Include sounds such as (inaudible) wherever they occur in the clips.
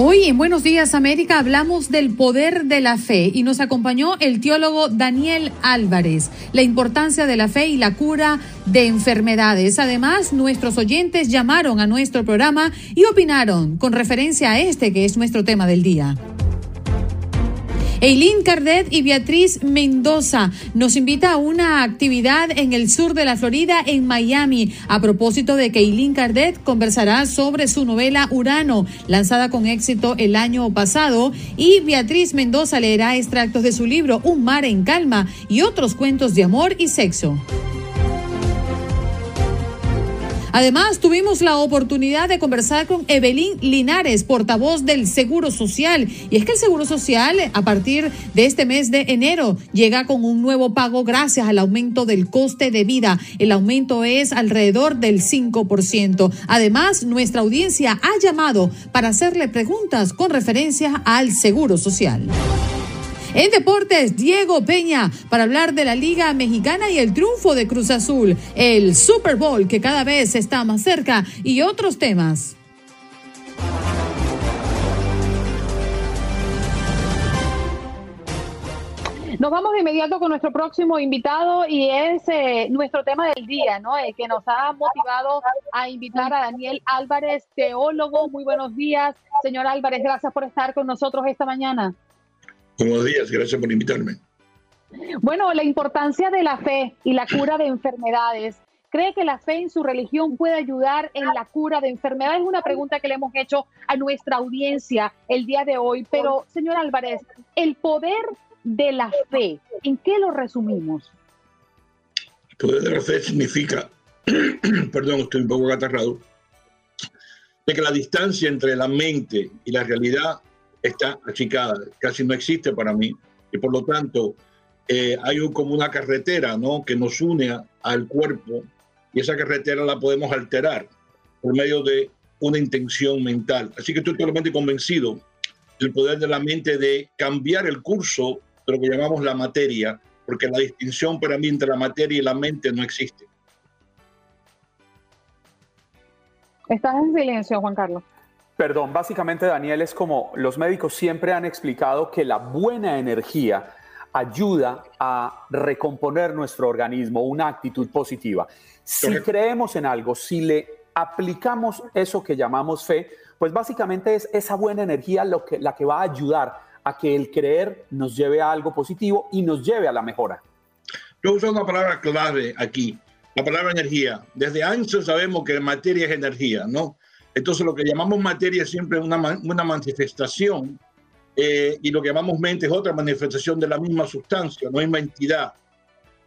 Hoy en Buenos Días América hablamos del poder de la fe y nos acompañó el teólogo Daniel Álvarez, la importancia de la fe y la cura de enfermedades. Además, nuestros oyentes llamaron a nuestro programa y opinaron con referencia a este que es nuestro tema del día. Eileen Cardet y Beatriz Mendoza nos invita a una actividad en el sur de la Florida, en Miami, a propósito de que Eileen Cardet conversará sobre su novela Urano, lanzada con éxito el año pasado, y Beatriz Mendoza leerá extractos de su libro Un mar en calma y otros cuentos de amor y sexo. Además, tuvimos la oportunidad de conversar con Evelyn Linares, portavoz del Seguro Social. Y es que el Seguro Social, a partir de este mes de enero, llega con un nuevo pago gracias al aumento del coste de vida. El aumento es alrededor del 5%. Además, nuestra audiencia ha llamado para hacerle preguntas con referencia al Seguro Social. En deportes, Diego Peña para hablar de la Liga Mexicana y el triunfo de Cruz Azul, el Super Bowl que cada vez está más cerca y otros temas. Nos vamos de inmediato con nuestro próximo invitado y es eh, nuestro tema del día, ¿no? El que nos ha motivado a invitar a Daniel Álvarez, teólogo. Muy buenos días, señor Álvarez. Gracias por estar con nosotros esta mañana. Buenos días, gracias por invitarme. Bueno, la importancia de la fe y la cura de enfermedades. ¿Cree que la fe en su religión puede ayudar en la cura de enfermedades? Es una pregunta que le hemos hecho a nuestra audiencia el día de hoy. Pero, señor Álvarez, el poder de la fe, ¿en qué lo resumimos? El poder de la fe significa, (clears throat) perdón, estoy un poco aterrado, de que la distancia entre la mente y la realidad está achicada, casi no existe para mí. Y por lo tanto, eh, hay como una carretera ¿no? que nos une al cuerpo y esa carretera la podemos alterar por medio de una intención mental. Así que estoy totalmente convencido del poder de la mente de cambiar el curso de lo que llamamos la materia, porque la distinción para mí entre la materia y la mente no existe. Estás en silencio, Juan Carlos. Perdón, básicamente Daniel es como los médicos siempre han explicado que la buena energía ayuda a recomponer nuestro organismo, una actitud positiva. Si creemos en algo, si le aplicamos eso que llamamos fe, pues básicamente es esa buena energía lo que, la que va a ayudar a que el creer nos lleve a algo positivo y nos lleve a la mejora. Yo uso una palabra clave aquí, la palabra energía. Desde antes sabemos que materia es energía, ¿no? Entonces lo que llamamos materia es siempre una, una manifestación eh, y lo que llamamos mente es otra manifestación de la misma sustancia, no misma entidad.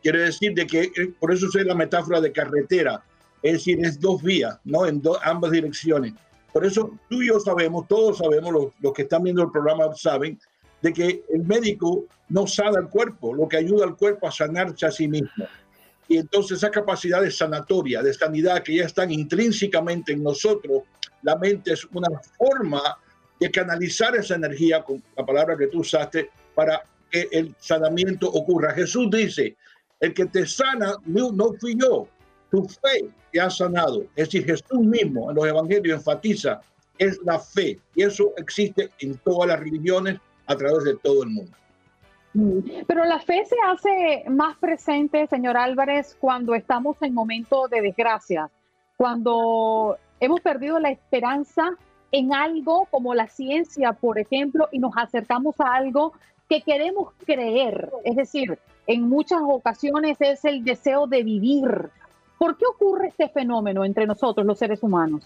Quiere decir de que, eh, por eso es la metáfora de carretera, es decir, es dos vías, ¿no? En ambas direcciones. Por eso tú y yo sabemos, todos sabemos, los, los que están viendo el programa saben, de que el médico no sana el cuerpo, lo que ayuda al cuerpo a sanarse a sí mismo. Y entonces esa capacidad de sanatoria, de sanidad que ya están intrínsecamente en nosotros, la mente es una forma de canalizar esa energía, con la palabra que tú usaste, para que el sanamiento ocurra. Jesús dice, el que te sana no, no fui yo, tu fe te ha sanado. Es decir, Jesús mismo en los evangelios enfatiza, es la fe. Y eso existe en todas las religiones a través de todo el mundo. Mm. Pero la fe se hace más presente, señor Álvarez, cuando estamos en momentos de desgracia, cuando hemos perdido la esperanza en algo como la ciencia, por ejemplo, y nos acercamos a algo que queremos creer. Es decir, en muchas ocasiones es el deseo de vivir. ¿Por qué ocurre este fenómeno entre nosotros, los seres humanos?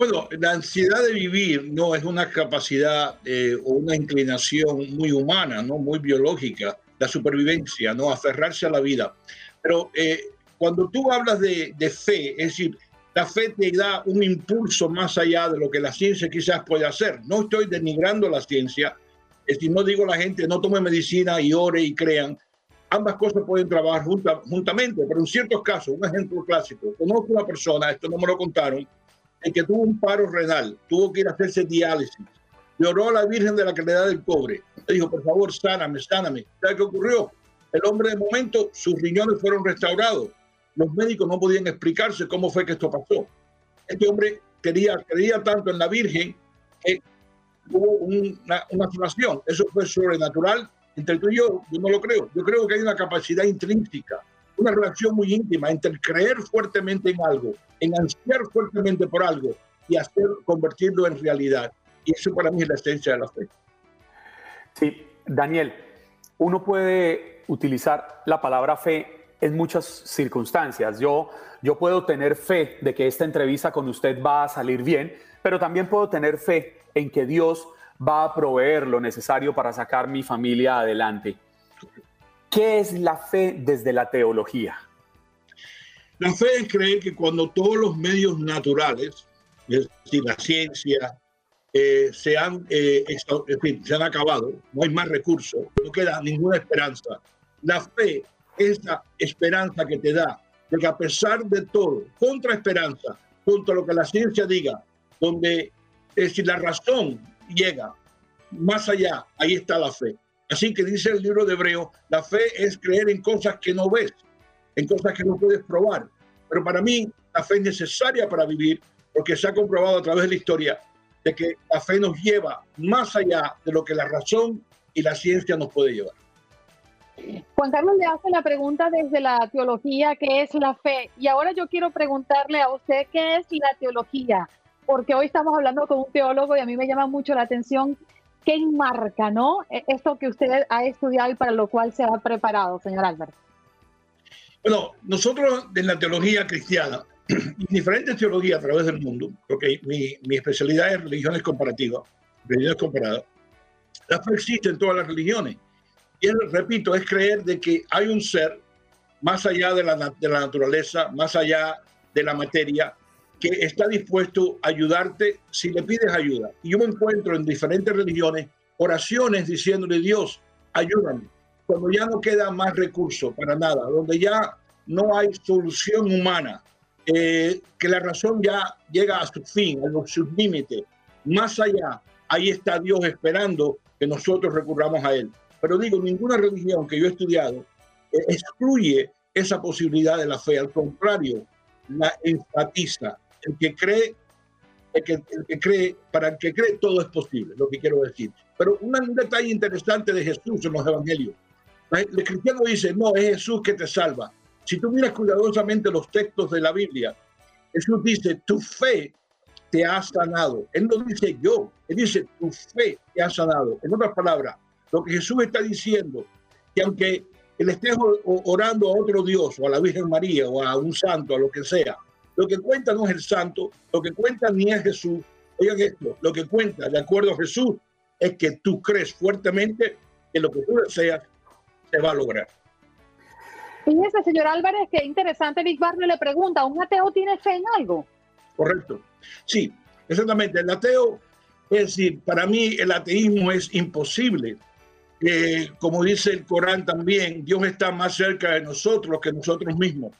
Bueno, la ansiedad de vivir no es una capacidad eh, o una inclinación muy humana, no muy biológica, la supervivencia, no aferrarse a la vida. Pero eh, cuando tú hablas de, de, fe, es decir, la fe te da un impulso más allá de lo que la ciencia quizás puede hacer. No estoy denigrando la ciencia, es decir, no digo a la gente no tome medicina y ore y crean. Ambas cosas pueden trabajar juntamente, pero en ciertos casos, un ejemplo clásico, conozco una persona, esto no me lo contaron, el que tuvo un paro renal, tuvo que ir a hacerse diálisis, le oró a la Virgen de la Caridad del Cobre, le dijo, por favor, sáname, sáname. ¿Sabe qué ocurrió? El hombre de momento, sus riñones fueron restaurados. Los médicos no podían explicarse cómo fue que esto pasó. Este hombre quería, creía tanto en la Virgen que hubo una, una sanación. Eso fue sobrenatural. Entre tú y yo, yo no lo creo. Yo creo que hay una capacidad intrínseca una relación muy íntima entre creer fuertemente en algo, en ansiar fuertemente por algo y hacer convertirlo en realidad. Y eso para mí es la esencia de la fe. Sí, Daniel, uno puede utilizar la palabra fe en muchas circunstancias. Yo, yo puedo tener fe de que esta entrevista con usted va a salir bien, pero también puedo tener fe en que Dios va a proveer lo necesario para sacar mi familia adelante. ¿Qué es la fe desde la teología? La fe es creer que cuando todos los medios naturales, es decir, la ciencia, eh, se, han, eh, se han acabado, no hay más recursos, no queda ninguna esperanza. La fe es la esperanza que te da de que a pesar de todo, contra esperanza, contra lo que la ciencia diga, donde es si la razón llega más allá, ahí está la fe. Así que dice el libro de Hebreo, la fe es creer en cosas que no ves, en cosas que no puedes probar. Pero para mí la fe es necesaria para vivir porque se ha comprobado a través de la historia de que la fe nos lleva más allá de lo que la razón y la ciencia nos puede llevar. Juan Carlos le hace la pregunta desde la teología, ¿qué es la fe? Y ahora yo quiero preguntarle a usted, ¿qué es la teología? Porque hoy estamos hablando con un teólogo y a mí me llama mucho la atención ¿Qué enmarca, no? E, esto que usted ha estudiado y para lo cual se ha preparado, señor Álvaro. Bueno, nosotros en la teología cristiana, (clears throat) diferentes teologías a través del mundo, porque mi, mi especialidad es religiones comparativas, religiones comparadas, la fe existe en todas las religiones. Y repito, es creer de que hay un ser más allá de la, de la naturaleza, más allá de la materia, que está dispuesto a ayudarte si le pides ayuda. Y yo me encuentro en diferentes religiones oraciones diciéndole, Dios, ayúdame. Cuando ya no queda más recurso para nada, donde ya no hay solución humana, eh, que la razón ya llega a su fin, a sus límites, más allá, ahí está Dios esperando que nosotros recurramos a Él. Pero digo, ninguna religión que yo he estudiado eh, excluye esa posibilidad de la fe, al contrario, la enfatiza el que cree, el que, el que, cree, para el que cree todo es posible, lo que quiero decir. Pero un detalle interesante de Jesús en los evangelios. El cristiano dice, no, es Jesús que te salva. Si tú miras cuidadosamente los textos de la Biblia, Jesús dice, tu fe te ha sanado. Él no dice yo, él dice, tu fe te ha sanado. En otras palabras, lo que Jesús está diciendo, que aunque él esté orando a otro Dios, o a la Virgen María, o a un santo, a lo que sea, lo que cuenta no es el santo, lo que cuenta ni es Jesús. Oigan esto, lo que cuenta, de acuerdo a Jesús, es que tú crees fuertemente que lo que tú deseas se va a lograr. Fíjese, señor Álvarez, qué interesante. Nick Barrio le pregunta, ¿un ateo tiene fe en algo? Correcto. Sí, exactamente. El ateo, es decir, para mí el ateísmo es imposible. Eh, como dice el Corán también, Dios está más cerca de nosotros que nosotros mismos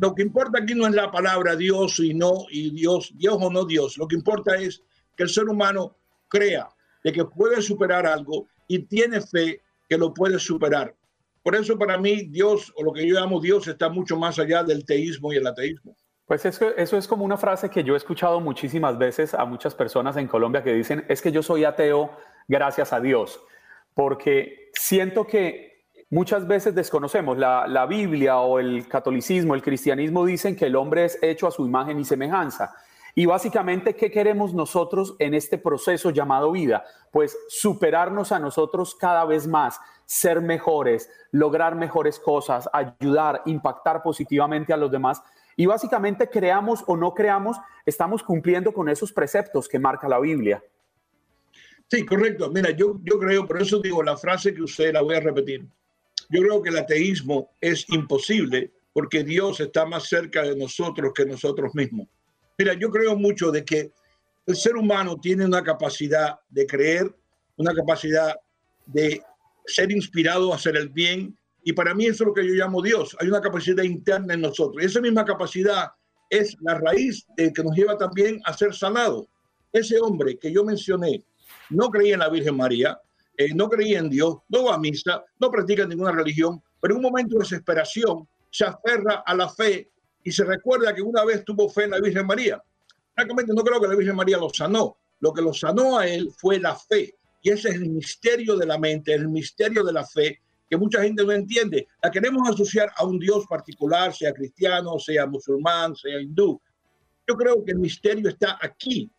lo que importa aquí no es la palabra Dios y no, y Dios, Dios o no Dios. Lo que importa es que el ser humano crea de que puede superar algo y tiene fe que lo puede superar. Por eso para mí Dios, o lo que yo llamo Dios, está mucho más allá del teísmo y el ateísmo. Pues eso, eso es como una frase que yo he escuchado muchísimas veces a muchas personas en Colombia que dicen, es que yo soy ateo gracias a Dios, porque siento que Muchas veces desconocemos la, Biblia o el catolicismo, el cristianismo dicen que el hombre es hecho a su imagen y semejanza. Y básicamente, ¿qué queremos nosotros en este proceso llamado vida? Pues superarnos a nosotros cada vez más, ser mejores, lograr mejores cosas, ayudar, impactar positivamente a los demás. Y básicamente, creamos o no creamos, estamos cumpliendo con esos preceptos que marca la Biblia. Sí, correcto. Mira, yo, yo creo, por eso digo la frase que usted la voy a repetir. Yo creo que el ateísmo es imposible porque Dios está más cerca de nosotros que nosotros mismos. Mira, yo creo mucho de que el ser humano tiene una capacidad de creer, una capacidad de ser inspirado a hacer el bien, y para mí eso es lo que yo llamo Dios. Hay una capacidad interna en nosotros. Y esa misma capacidad es la raíz que nos lleva también a ser sanado. Ese hombre que yo mencioné no creía en la Virgen María, eh, no creía en Dios, no va a misa, no practica ninguna religión, pero en un momento de desesperación se aferra a la fe y se recuerda que una vez tuvo fe en la Virgen María. Francamente, no creo que la Virgen María lo sanó. Lo que lo sanó a él fue la fe. Y ese es el misterio de la mente, el misterio de la fe, que mucha gente no entiende. La queremos asociar a un Dios particular, sea cristiano, sea musulmán, sea hindú. Yo creo que el misterio está aquí,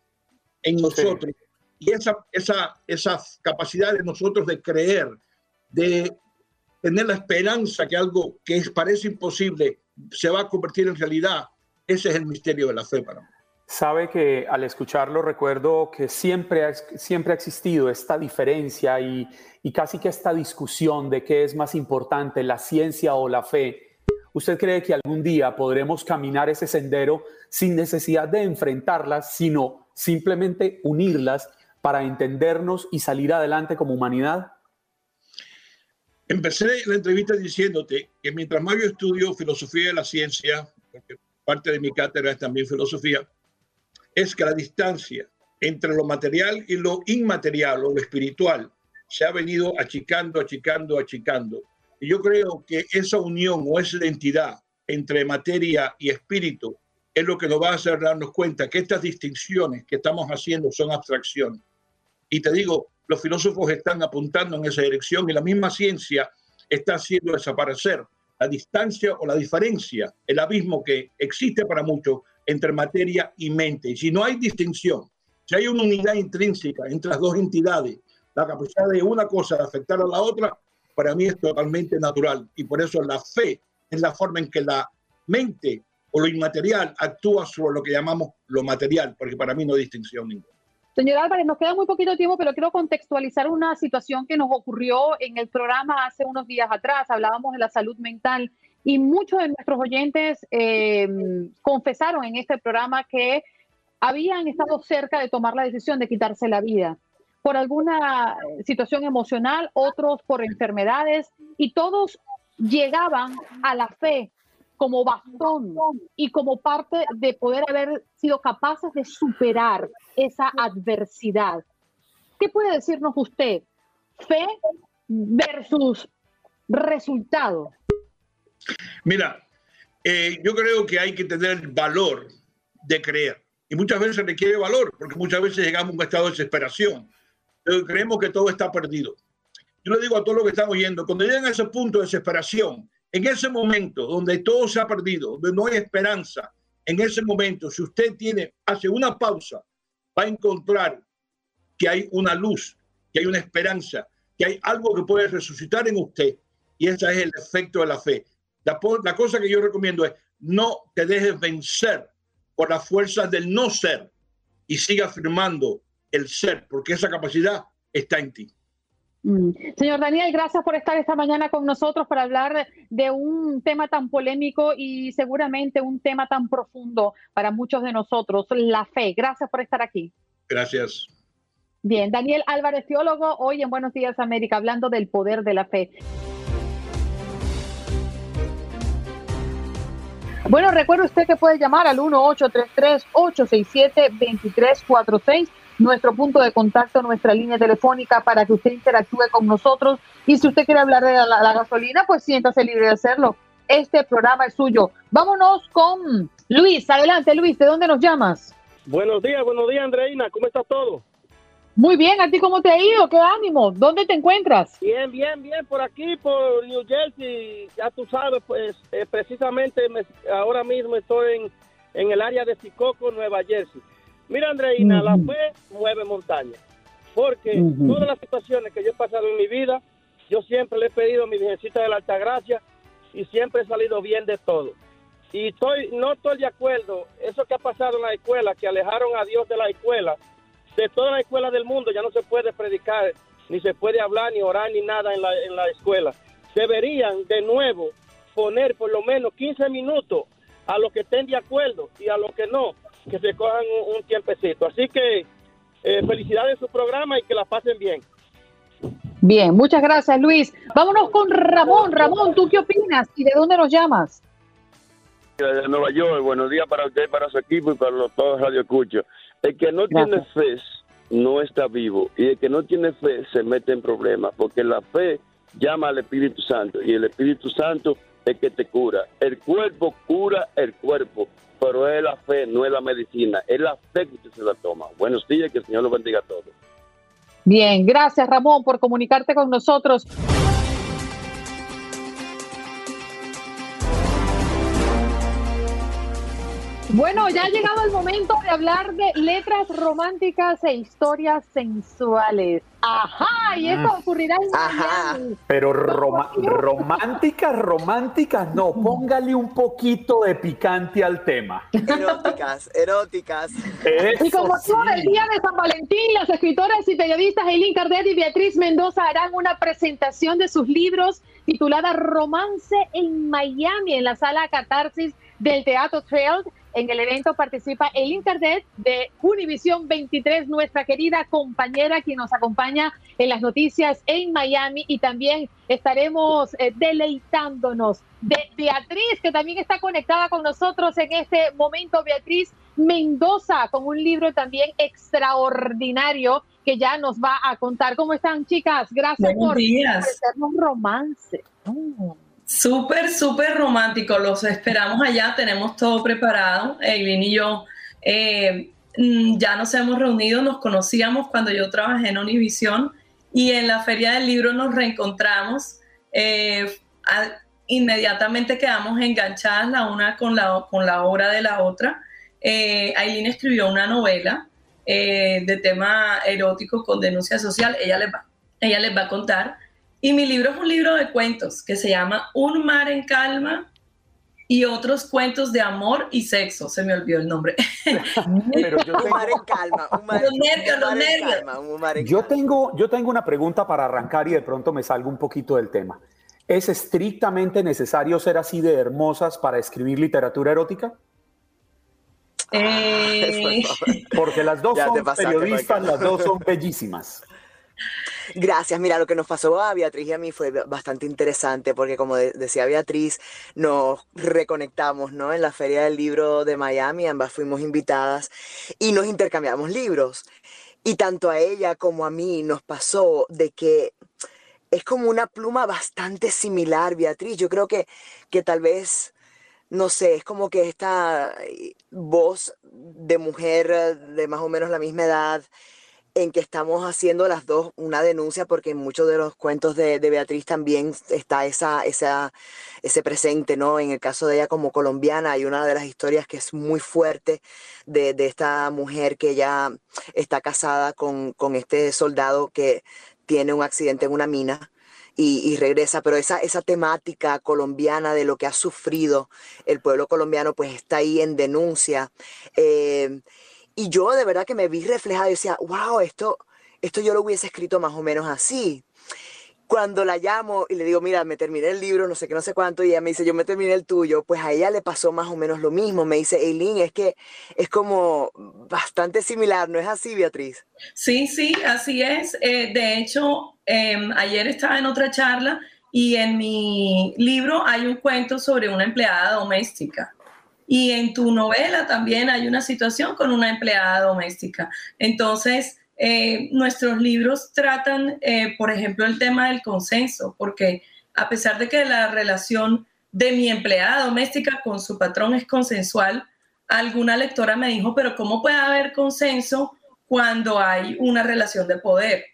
en nosotros. Y esa, esa, esa capacidad de nosotros de creer, de tener la esperanza que algo que parece imposible se va a convertir en realidad. Ese es el misterio de la fe para mí. Sabe que al escucharlo recuerdo que siempre ha, siempre ha existido esta diferencia y, y casi que esta discusión de qué es más importante, la ciencia o la fe. ¿Usted cree que algún día podremos caminar ese sendero sin necesidad de enfrentarlas, sino simplemente unirlas para entendernos y salir adelante como humanidad? Empecé la entrevista diciéndote que mientras más yo estudio filosofía de la ciencia, porque parte de mi cátedra es también filosofía, es que la distancia entre lo material y lo inmaterial o lo espiritual se ha venido achicando, achicando, achicando. Y yo creo que esa unión o esa identidad entre materia y espíritu es lo que nos va a hacer darnos cuenta que estas distinciones que estamos haciendo son abstracciones. Y te digo, los filósofos están apuntando en esa dirección y la misma ciencia está haciendo desaparecer la distancia o la diferencia, el abismo que existe para muchos entre materia y mente. Y si no hay distinción, si hay una unidad intrínseca entre las dos entidades, la capacidad de una cosa de afectar a la otra, para mí es totalmente natural. Y por eso la fe es la forma en que la mente o lo inmaterial actúa sobre lo que llamamos lo material, porque para mí no hay distinción ninguna. Señor Álvarez, nos queda muy poquito tiempo, pero quiero contextualizar una situación que nos ocurrió en el programa hace unos días atrás. Hablábamos de la salud mental y muchos de nuestros oyentes eh, confesaron en este programa que habían estado cerca de tomar la decisión de quitarse la vida por alguna situación emocional, otros por enfermedades y todos llegaban a la fe como bastón y como parte de poder haber sido capaces de superar esa adversidad. ¿Qué puede decirnos usted? Fe versus resultado. Mira, eh, yo creo que hay que tener valor de creer. Y muchas veces requiere valor, porque muchas veces llegamos a un estado de desesperación. Pero creemos que todo está perdido. Yo le digo a todos los que están oyendo, cuando llegan a ese punto de desesperación, en ese momento donde todo se ha perdido, donde no hay esperanza, en ese momento, si usted tiene, hace una pausa, va a encontrar que hay una luz, que hay una esperanza, que hay algo que puede resucitar en usted. Y ese es el efecto de la fe. La, la cosa que yo recomiendo es no te dejes vencer por las fuerzas del no ser y siga afirmando el ser, porque esa capacidad está en ti. Mm. Señor Daniel, gracias por estar esta mañana con nosotros para hablar de un tema tan polémico y seguramente un tema tan profundo para muchos de nosotros, la fe. Gracias por estar aquí. Gracias. Bien, Daniel Álvarez, teólogo, hoy en Buenos Días América, hablando del poder de la fe. Bueno, recuerde usted que puede llamar al 1-833-867-2346 nuestro punto de contacto, nuestra línea telefónica para que usted interactúe con nosotros. Y si usted quiere hablar de la, gasolina, pues siéntase libre de hacerlo. Este programa es suyo. Vámonos con Luis. Adelante, Luis. ¿De dónde nos llamas? Buenos días, buenos días, Andreina. ¿Cómo estás todo? Muy bien, ¿a ti cómo te ha ido? ¿Qué ánimo? ¿Dónde te encuentras? Bien, bien, bien, por aquí, por New Jersey, ya tú sabes, pues eh, precisamente ahora mismo estoy en en el área de Sicoco, Nueva Jersey. Mira, Andreina, la fe mueve montañas. Porque todas las situaciones que yo he pasado en mi vida, yo siempre le he pedido a mi Virgencita de la Altagracia y siempre he salido bien de todo. Y estoy, no estoy de acuerdo, eso que ha pasado en la escuela, que alejaron a Dios de la escuela, de toda la escuela del mundo, ya no se puede predicar, ni se puede hablar, ni orar, ni nada en la, en la escuela. Deberían de nuevo poner por lo menos 15 minutos a los que estén de acuerdo y a los que no, que se cojan un, un tiempecito. Así que eh, felicidades en su programa y que la pasen bien. Bien, muchas gracias Luis. Vámonos con Ramón. Ramón, ¿tú qué opinas y de dónde nos llamas? de Nueva York. Buenos días para usted, para su equipo y para los, todos Radio Escucho. El que no tiene fe no está vivo y el que no tiene fe se mete en problemas porque la fe llama al Espíritu Santo y el Espíritu Santo es que te cura. El cuerpo cura el cuerpo, pero es la fe, no es la medicina. Es la fe que usted se la toma. Buenos días, que el Señor los bendiga a todos. Bien, gracias Ramón por comunicarte con nosotros. Bueno, ya ha llegado el momento de hablar de letras románticas e historias sensuales. Ajá, y eso ocurrirá en Miami. Pero románticas, románticas, no. (laughs) Póngale un poquito de picante al tema. Eróticas, eróticas. Y como Eso todo el día de San Valentín, las escritoras y periodistas Eileen Cardet y Beatriz Mendoza harán una presentación de sus libros titulada Romance en Miami en la sala Catarsis del Teatro Trail. En el evento participa Eileen Cardet de Univisión 23, nuestra querida compañera quien nos acompaña en las noticias en Miami y también estaremos eh, deleitándonos de Beatriz, que también está conectada con nosotros en este momento, Beatriz Mendoza, con un libro también extraordinario que ya nos va a contar. ¿Cómo están, chicas? Gracias Buenos por ofrecernos romance. Mm. Súper, súper romántico. Los esperamos allá. Tenemos todo preparado. Eileen y yo eh, mm, ya nos hemos reunido, nos conocíamos cuando yo trabajé en Univisión y en la Feria del Libro nos reencontramos. Eh, inmediatamente quedamos enganchadas la una con la, con la obra de la otra. Eh, escribió una novela eh, de tema erótico con denuncia social. Ella les va, ella les va a contar. Y mi libro es un libro de cuentos que se llama Un mar en calma y otros cuentos de amor y sexo. Se me olvidó el nombre. (laughs) Pero yo Un tengo, mar en calma, un mar, Los nervios, un los mar en nervios. calma, un mar en yo calma. tengo, yo tengo una pregunta para arrancar y de pronto me salgo un poquito del tema. ¿Es estrictamente necesario ser así de hermosas para escribir literatura erótica? Eh, (laughs) Porque las dos Ya son pasaste, periodistas, Michael. las dos son bellísimas. Gracias. Mira, lo que nos pasó a Beatriz y a mí fue bastante interesante porque como de- decía Beatriz, nos reconectamos, ¿no? En la Feria del Libro de Miami, ambas fuimos invitadas y nos intercambiamos libros. Y tanto a ella como a mí nos pasó de que es como una pluma bastante similar, Beatriz. Yo creo que, que tal vez, no sé, es como que esta eh, voz de mujer de más o menos la misma edad en que estamos haciendo las dos una denuncia porque en muchos de los cuentos de, de Beatriz también está esa, esa, ese presente, ¿no? En el caso de ella como colombiana hay una de las historias que es muy fuerte de, de esta mujer que ya está casada con, con este soldado que tiene un accidente en una mina. Y, y regresa, pero esa, esa temática colombiana de lo que ha sufrido el pueblo colombiano, pues está ahí en denuncia. Eh, y yo de verdad que me vi reflejada y decía, wow, esto, esto yo lo hubiese escrito más o menos así. Cuando la llamo y le digo, mira, me terminé el libro, no sé qué, no sé cuánto, y ella me dice, yo me terminé el tuyo, pues a ella le pasó más o menos lo mismo. Me dice, Eileen, es que es como bastante similar, ¿no es así, Beatriz? Sí, sí, así es. Eh, de hecho, eh, ayer estaba en otra charla y en mi libro hay un cuento sobre una empleada doméstica. Y en tu novela también hay una situación con una empleada doméstica. Entonces, eh, nuestros libros tratan, eh, por ejemplo, el tema del consenso, porque a pesar de que la relación de mi empleada doméstica con su patrón es consensual, alguna lectora me dijo, pero ¿cómo puede haber consenso cuando hay una relación de poder?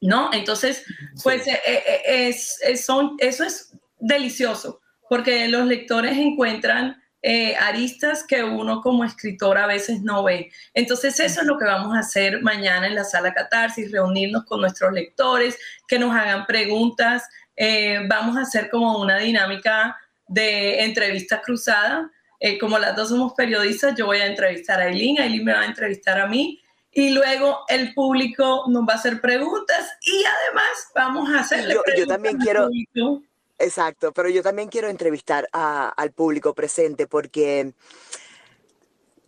¿No? Entonces, pues eh, eh, es, es- son, eso es delicioso, porque los lectores encuentran eh, aristas que uno como escritor a veces no ve. Entonces eso es lo que vamos a hacer mañana en la sala Catarsis, reunirnos con nuestros lectores, que nos hagan preguntas. Eh, vamos a hacer como una dinámica de entrevista cruzada. Eh, como las dos somos periodistas, yo voy a entrevistar a Aileen, Aileen me va a entrevistar a mí y luego el público nos va a hacer preguntas y además vamos a hacerle yo, preguntas yo también quiero exacto pero yo también quiero entrevistar a, al público presente porque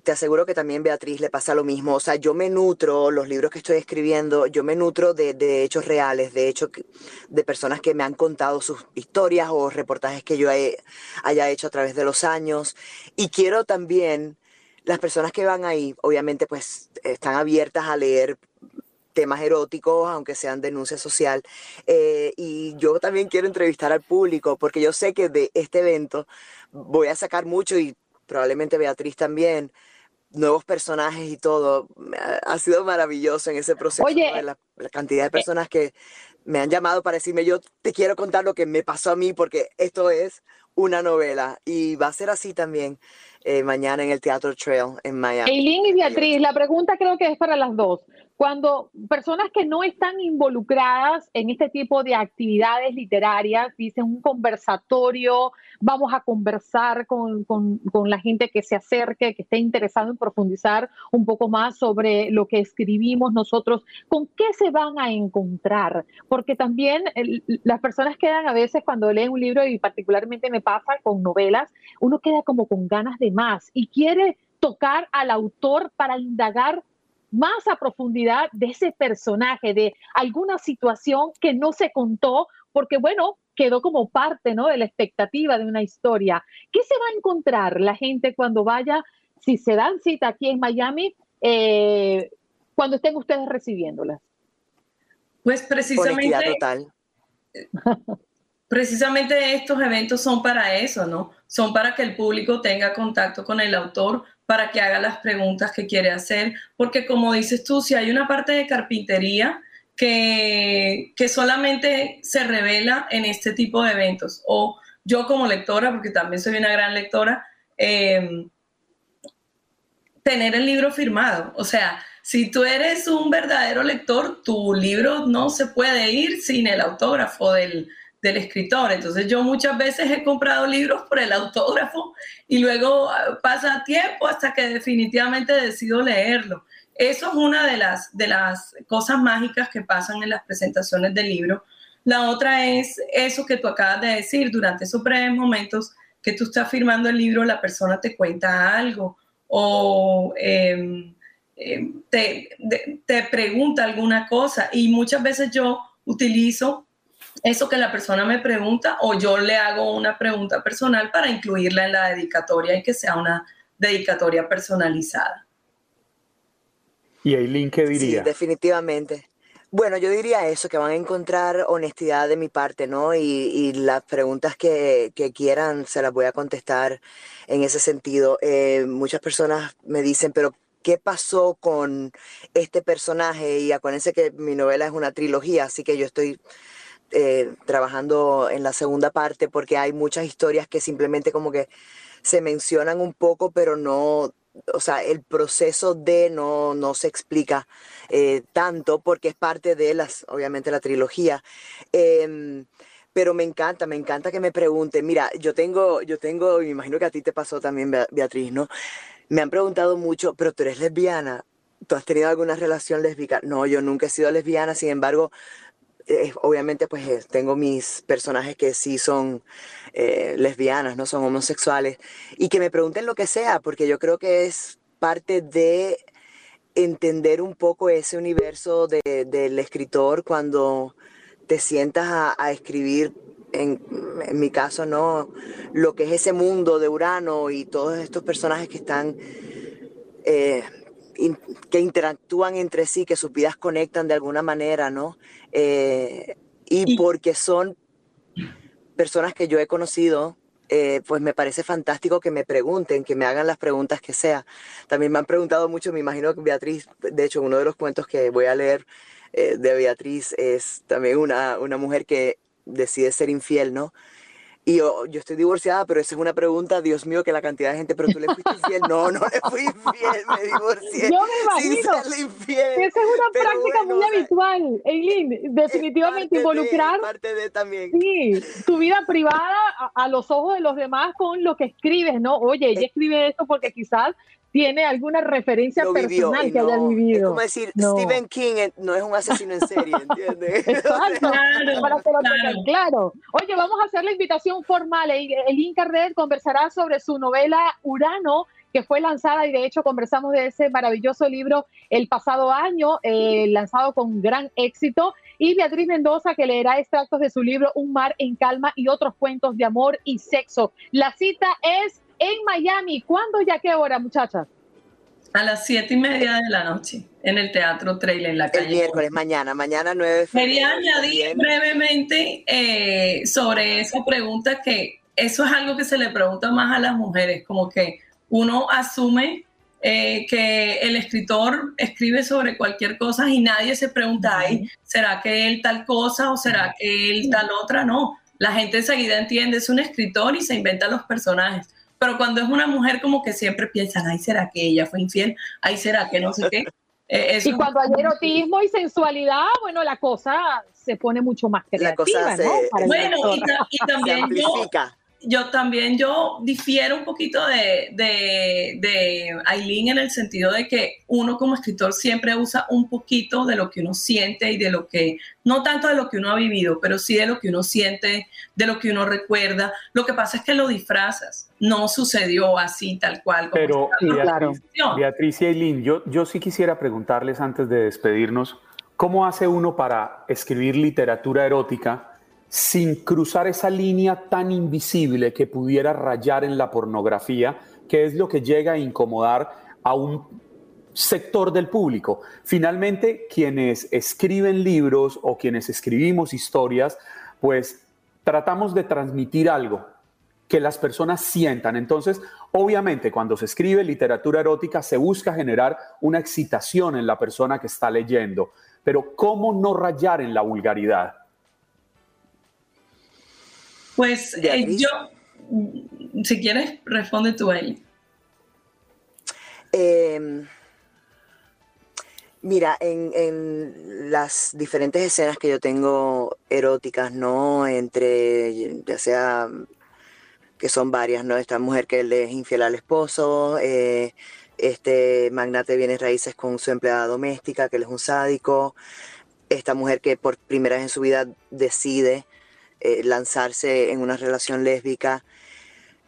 te aseguro que también Beatriz le pasa lo mismo. O sea, yo me nutro, los libros que estoy escribiendo, yo me nutro de, de hechos reales, de hechos de personas que me han contado sus historias o reportajes que yo haya hecho a través de los años. Y quiero también, las personas que van ahí, obviamente, pues están abiertas a leer temas eróticos, aunque sean denuncia social. Eh, y yo también quiero entrevistar al público, porque yo sé que de este evento voy a sacar mucho y probablemente Beatriz también, nuevos personajes y todo. Ha sido maravilloso en ese proceso. Oye, la, la, cantidad de personas que me han llamado para decirme, yo te quiero contar lo que me pasó a mí porque esto es una novela y va a ser así también eh, mañana en el Teatro Trail en Miami. Eileen y Beatriz, la pregunta creo que es para las dos. Cuando personas que no están involucradas en este tipo de actividades literarias dicen un conversatorio, vamos a conversar con, con, con, la gente que se acerque, que esté interesado en profundizar un poco más sobre lo que escribimos nosotros, ¿con qué se van a encontrar? Porque también el, las personas quedan a veces cuando leen un libro, y particularmente me pasa con novelas, uno queda como con ganas de más y quiere tocar al autor para indagar más a profundidad de ese personaje, de alguna situación que no se contó, porque bueno, quedó como parte ¿no? de la expectativa de una historia. ¿Qué se va a encontrar la gente cuando vaya, si se dan cita aquí en Miami, eh, cuando estén ustedes recibiéndolas? Pues precisamente... Total. (laughs) Precisamente estos eventos son para eso, ¿no? Son para que el público tenga contacto con el autor, para que haga las preguntas que quiere hacer, porque como dices tú, si hay una parte de carpintería que, que solamente se revela en este tipo de eventos, o yo como lectora, porque también soy una gran lectora, eh, tener el libro firmado. O sea, si tú eres un verdadero lector, tu libro no se puede ir sin el autógrafo del, del escritor. Entonces yo muchas veces he comprado libros por el autógrafo y luego ah, pasa tiempo hasta que definitivamente decido leerlo. Eso es una de las, de las cosas mágicas que pasan en las presentaciones del libro. La otra es eso que tú acabas de decir, durante esos breves momentos que tú estás firmando el libro, la persona te cuenta algo o eh, eh, te, te pregunta alguna cosa y muchas veces yo utilizo eso que la persona me pregunta o yo le hago una pregunta personal para incluirla en la dedicatoria y que sea una dedicatoria personalizada. ¿Y Aileen qué diría? Sí, definitivamente. Bueno, yo diría eso, que van a encontrar honestidad de mi parte, ¿no? Y, y las preguntas que, que, quieran se las voy a contestar en ese sentido. Eh, muchas personas me dicen, pero ¿qué pasó con este personaje? Y acuérdense que mi novela es una trilogía, así que yo estoy eh, trabajando en la segunda parte porque hay muchas historias que simplemente como que se mencionan un poco, pero no, o sea, el proceso de no, no se explica eh, tanto porque es parte de las, obviamente, la trilogía. Eh, pero me encanta, me encanta que me pregunten. Mira, yo tengo, yo tengo, me imagino que a ti te pasó también, Beatriz, ¿no? Me han preguntado mucho, pero tú eres lesbiana. ¿Tú has tenido alguna relación lésbica? No, yo nunca he sido lesbiana, sin embargo, obviamente pues tengo mis personajes que sí son eh, lesbianas, no son homosexuales, y que me pregunten lo que sea, porque yo creo que es parte de entender un poco ese universo de, del escritor cuando te sientas a, a escribir, en, en, mi caso, ¿no? Lo que es ese mundo de Urano y todos estos personajes que están... Eh, que interactúan entre sí, que sus vidas conectan de alguna manera, ¿no? Eh, y, y, porque son personas que yo he conocido, eh, pues me parece fantástico que me pregunten, que me hagan las preguntas que sea. También me han preguntado mucho, me imagino que Beatriz, de hecho, uno de los cuentos que voy a leer eh, de Beatriz es también una, una mujer que decide ser infiel, ¿no? Y yo, yo estoy divorciada, pero esa es una pregunta, Dios mío, que la cantidad de gente, pero tú le fuiste infiel. No, no le fui infiel, me divorcié. Yo me imagino. infiel. Esa es una práctica muy habitual, Eileen. Definitivamente involucrar. parte de también. Sí, tu vida privada a, a, los ojos de los demás con lo que escribes, ¿no? Oye, ella escribe esto porque quizás tiene alguna referencia personal que haya vivido. Es como decir, Stephen King no es un asesino en serie, ¿entiendes? (laughs) Exacto, (laughs) claro, para claro. claro. Oye, vamos a hacer la invitación formal. El Inca Red conversará sobre su novela Urano, que fue lanzada y de hecho conversamos de ese maravilloso libro el pasado año, eh, lanzado con gran éxito. Y Beatriz Mendoza, que leerá extractos de su libro Un mar en calma y otros cuentos de amor y sexo. La cita es en Miami. ¿Cuándo y a qué hora, muchachas? A las siete y media de la noche, en el Teatro Trail en la calle. El miércoles, mañana, mañana 9 de Quería añadir brevemente eh, sobre esa pregunta que eso es algo que se le pregunta más a las mujeres, como que uno asume eh, que el escritor escribe sobre cualquier cosa y nadie se pregunta, ay, ¿será que él tal cosa o será que él tal otra? No, la gente enseguida entiende, es un escritor y se inventa los personajes pero cuando es una mujer como que siempre piensan, ay, ¿será que ella fue infiel? Ay, ¿será que no sé qué? Eh, y cuando hay erotismo y sensualidad, bueno, la cosa se pone mucho más creativa, ¿no? bueno, y, también yo, yo también yo difiero un poquito de, de, de Aileen en el sentido de que uno como escritor siempre usa un poquito de lo que uno siente y de lo que, no tanto de lo que uno ha vivido, pero sí de lo que uno siente, de lo que uno recuerda. Lo que pasa es que lo disfrazas, no sucedió así tal cual. pero Beatriz, Beatriz y Aileen, yo, yo sí quisiera preguntarles antes de despedirnos, ¿cómo hace uno para escribir literatura erótica? Sin cruzar esa línea tan invisible que pudiera rayar en la pornografía, que es lo que llega a incomodar a un sector del público. Finalmente, quienes escriben libros o quienes escribimos historias, pues tratamos de transmitir algo que las personas sientan. Entonces, obviamente, cuando se escribe literatura erótica, se busca generar una excitación en la persona que está leyendo. Pero ¿cómo no rayar en la vulgaridad? Pues eh, yo, si quieres, responde tú ahí. Em, mira, en, las diferentes escenas que yo tengo eróticas, ¿no? Entre, ya sea, que son varias, ¿no? Esta mujer que le es infiel al esposo, eh, este magnate de bienes raíces con su empleada doméstica, que él es un sádico, esta mujer que por primera vez en su vida decide eh, lanzarse en una relación lésbica.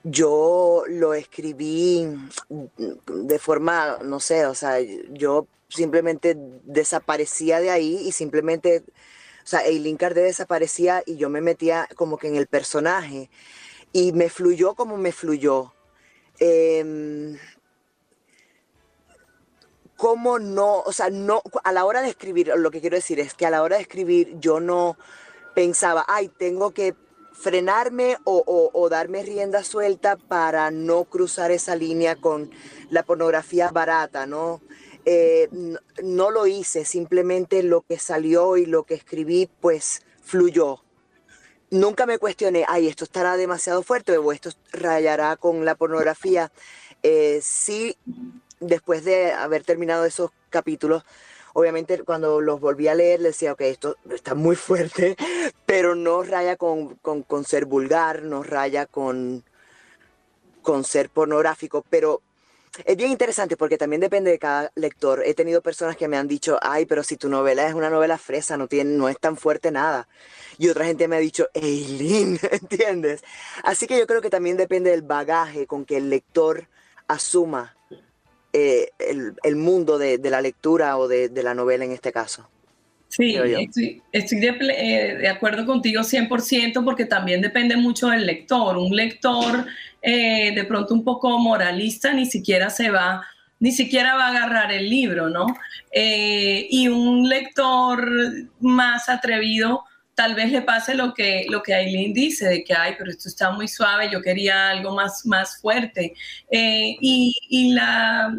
Yo lo escribí de forma, no sé, o sea, yo simplemente desaparecía de ahí y simplemente, o sea, Eileen Cardé desaparecía y yo me metía como que en el personaje y me fluyó como me fluyó. Eh, ¿Cómo no? O sea, no, a la hora de escribir, lo que quiero decir es que a la hora de escribir yo no, pensaba, ay, tengo que frenarme o, darme rienda suelta para no cruzar esa línea con la pornografía barata, ¿no? Eh, no lo hice, simplemente lo que salió y lo que escribí, pues fluyó. Nunca me cuestioné, ay, esto estará demasiado fuerte o esto rayará con la pornografía. Eh, sí, después de haber terminado esos capítulos, Obviamente cuando los volví a leer decía, ok, esto está muy fuerte, (laughs) pero no raya con, ser vulgar, no raya con, con ser pornográfico, pero es bien interesante porque también depende de cada lector. He tenido personas que me han dicho, ay, pero si tu novela es una novela fresa, no, tiene, no es tan fuerte nada. Y otra gente me ha dicho, Eileen, (laughs) ¿entiendes? Así que yo creo que también depende del bagaje con que el lector asuma eh, el, mundo de, la lectura o de, la novela en este caso. Sí, estoy, eh, de, acuerdo contigo 100% porque también depende mucho del lector. Un lector eh, de pronto un poco moralista ni siquiera se va, ni siquiera va a agarrar el libro, ¿no? y un lector más atrevido tal vez le pase lo que, lo que Aileen dice, de que, ay, pero esto está muy suave, yo quería algo más, más fuerte. Eh, y, la,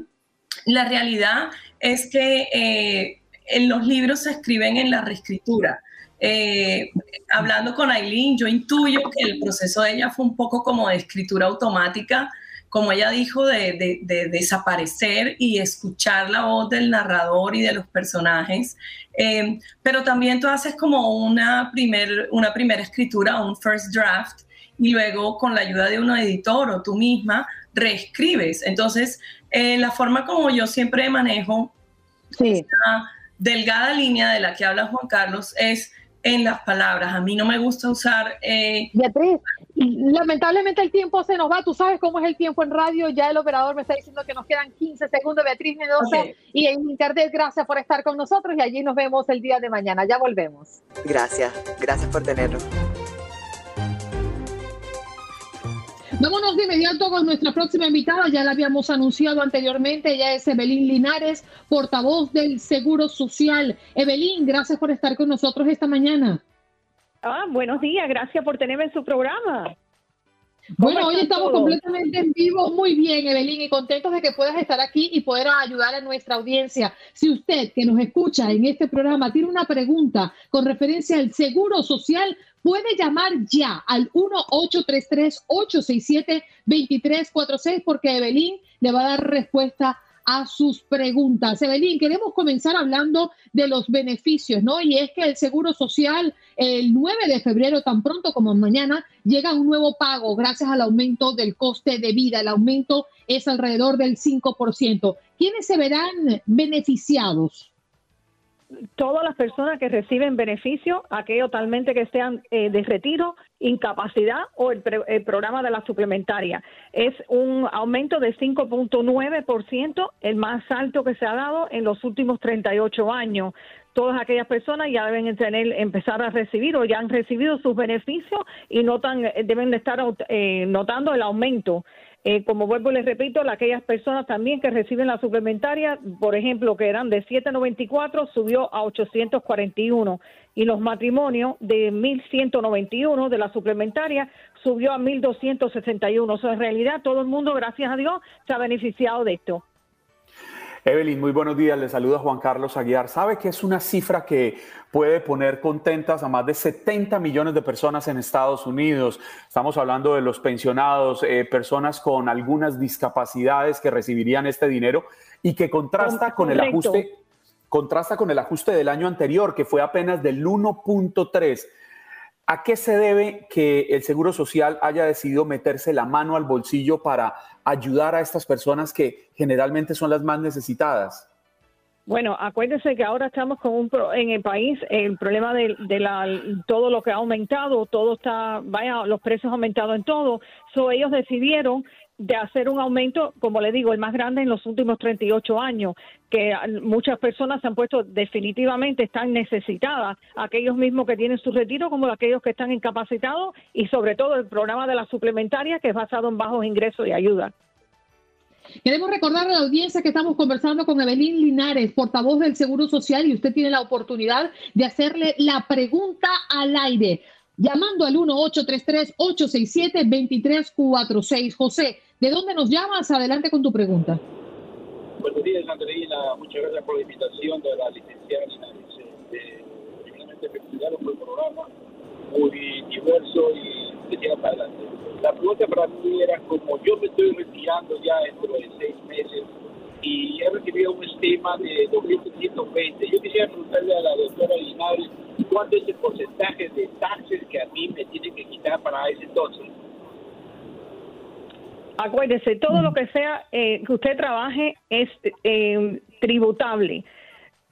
la, realidad es que eh, en los libros se escriben en la reescritura. eh, hablando con Aileen, yo intuyo que el proceso de ella fue un poco como de escritura automática, como ella dijo, de, desaparecer y escuchar la voz del narrador y de los personajes. Eh, pero también tú haces como una, primer, una primera escritura, un first draft, y luego con la ayuda de un editor o tú misma reescribes. Entonces, eh, la forma como yo siempre manejo sí. delgada línea de la que habla Juan Carlos es en las palabras. A mí no me gusta usar... Eh, Beatriz, lamentablemente el tiempo se nos va. Tú sabes cómo es el tiempo en radio. Ya el operador me está diciendo que nos quedan 15 segundos. Beatriz Mendoza y en Internet, gracias por estar con nosotros y allí nos vemos el día de mañana. Ya volvemos. Gracias, gracias por tenernos. Vámonos de inmediato con nuestra próxima invitada, ya la habíamos anunciado anteriormente, ella es Evelyn Linares, portavoz del Seguro Social. Evelyn, gracias por estar con nosotros esta mañana. Ah, buenos días, gracias por tenerme en su programa. Bueno, hoy estamos completamente en vivo. Muy bien, Evelyn, y contentos de que puedas estar aquí y poder ayudar a nuestra audiencia. Si usted que nos escucha en este programa tiene una pregunta con referencia al seguro social, puede llamar ya al 1-833-867-2346 porque Evelyn le va a dar respuesta a sus preguntas. Evelyn, queremos comenzar hablando de los beneficios, ¿no? Y es que el Seguro Social, el 9 de febrero, tan pronto como mañana, llega un nuevo pago gracias al aumento del coste de vida. El aumento es alrededor del 5%. ¿Quiénes se verán beneficiados? Todas las personas que reciben beneficio, aquellos totalmente que sean eh, de retiro, incapacidad o el, el, programa de la suplementaria. Es un aumento de 5.9%, el más alto que se ha dado en los últimos 38 años. Todas aquellas personas ya deben tener, empezar a recibir o ya han recibido sus beneficios y notan, deben de estar eh, notando el aumento eh, como vuelvo les repito, aquellas personas también que reciben la suplementaria, por ejemplo, que eran de 794, subió a 841. Y los matrimonios de 1191 de la suplementaria subió a 1261. O sea, en realidad todo el mundo, gracias a Dios, se ha beneficiado de esto. Evelyn, muy buenos días. Le saluda Juan Carlos Aguiar. ¿Sabe que es una cifra que puede poner contentas a más de 70 millones de personas en Estados Unidos? Estamos hablando de los pensionados, eh, personas con algunas discapacidades que recibirían este dinero y que contrasta con el ajuste contrasta con el ajuste del año anterior, que fue apenas del 1.3 ¿A qué se debe que el Seguro Social haya decidido meterse la mano al bolsillo para ayudar a estas personas que generalmente son las más necesitadas? Bueno, acuérdense que ahora estamos con un en el país el problema de, la, todo lo que ha aumentado, todo está, vaya, los precios han aumentado en todo. So, ellos decidieron de hacer un aumento, como le digo, el más grande en los últimos 38 años, que muchas personas se han puesto definitivamente, están necesitadas, aquellos mismos que tienen su retiro como aquellos que están incapacitados y sobre todo el programa de la suplementaria que es basado en bajos ingresos y ayuda. Queremos recordar a la audiencia que estamos conversando con Evelyn Linares, portavoz del Seguro Social, y usted tiene la oportunidad de hacerle la pregunta al aire llamando al 1-833-867-2346. José, ¿de dónde nos llamas? Adelante con tu pregunta. Buenos días, Andreina. Muchas gracias por la invitación de la licenciada Linares. Realmente felicidades por el programa, muy diverso y que para adelante. La pregunta para mí era como yo me estoy retirando ya dentro de seis meses y he recibido un estima de 2.120. Yo quisiera preguntarle a la doctora Linares cuánto es el porcentaje de taxes que a mí me tiene que quitar para ese entonces. Acuérdese, todo lo que sea eh, que usted trabaje es eh, tributable.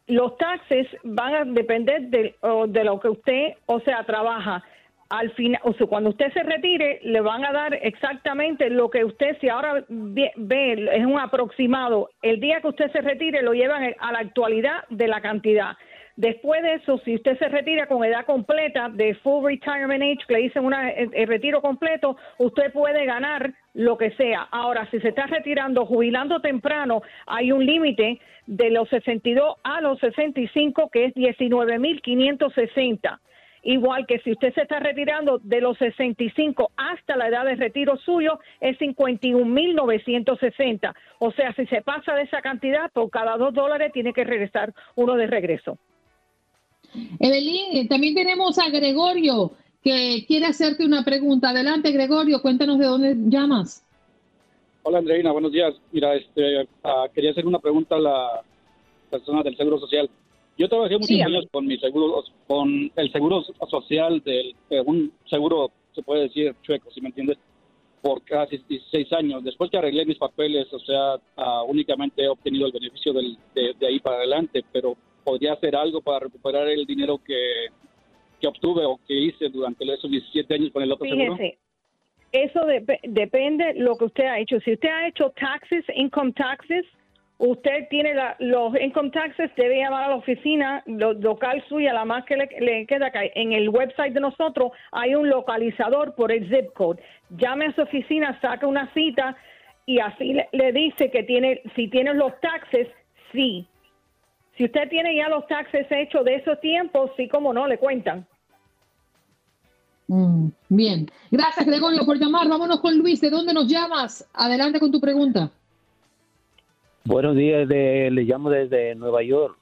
Los taxes van a depender de, de lo que usted, o sea, trabaja al final, o sea, cuando usted se retire, le van a dar exactamente lo que usted, si ahora ve, es un aproximado, el día que usted se retire, lo llevan a la actualidad de la cantidad. Después de eso, si usted se retira con edad completa de full retirement age, que le dicen una, el, retiro completo, usted puede ganar lo que sea. Ahora, si se está retirando, jubilando temprano, hay un límite de los 62 a los 65, que es 19.560. Igual que si usted se está retirando de los 65 hasta la edad de retiro suyo, es 51.960. O sea, si se pasa de esa cantidad, por cada dos dólares tiene que regresar uno de regreso. Evelyn, eh, también tenemos a Gregorio que quiere hacerte una pregunta. Adelante, Gregorio, cuéntanos de dónde llamas. Hola, Andreina, buenos días. Mira, este, ah, quería hacer una pregunta a la persona del Seguro Social. Yo trabajé muchos años con mi seguro, con el seguro social del eh, un seguro, se puede decir chueco, si me entiendes, por casi 16 años. Después que arreglé mis papeles, o sea, ah, únicamente he obtenido el beneficio del, de, de, ahí para adelante, pero podría hacer algo para recuperar el dinero que, que obtuve o que hice durante esos 17 años con el otro Fíjese, seguro. Eso de, depende lo que usted ha hecho. Si usted ha hecho taxes, income taxes, usted tiene los income taxes, debe llamar a la oficina local suya, la más que le, queda acá. En el website de nosotros hay un localizador por el zip code. Llame a su oficina, saca una cita y así le, dice que tiene, si tiene los taxes, sí. Si usted tiene ya los taxes hechos de esos tiempos, sí como no, le cuentan. Mm, bien, gracias Gregorio por llamar. Vámonos con Luis. ¿De dónde nos llamas? Adelante con tu pregunta. Buenos días, le llamo desde Nueva York.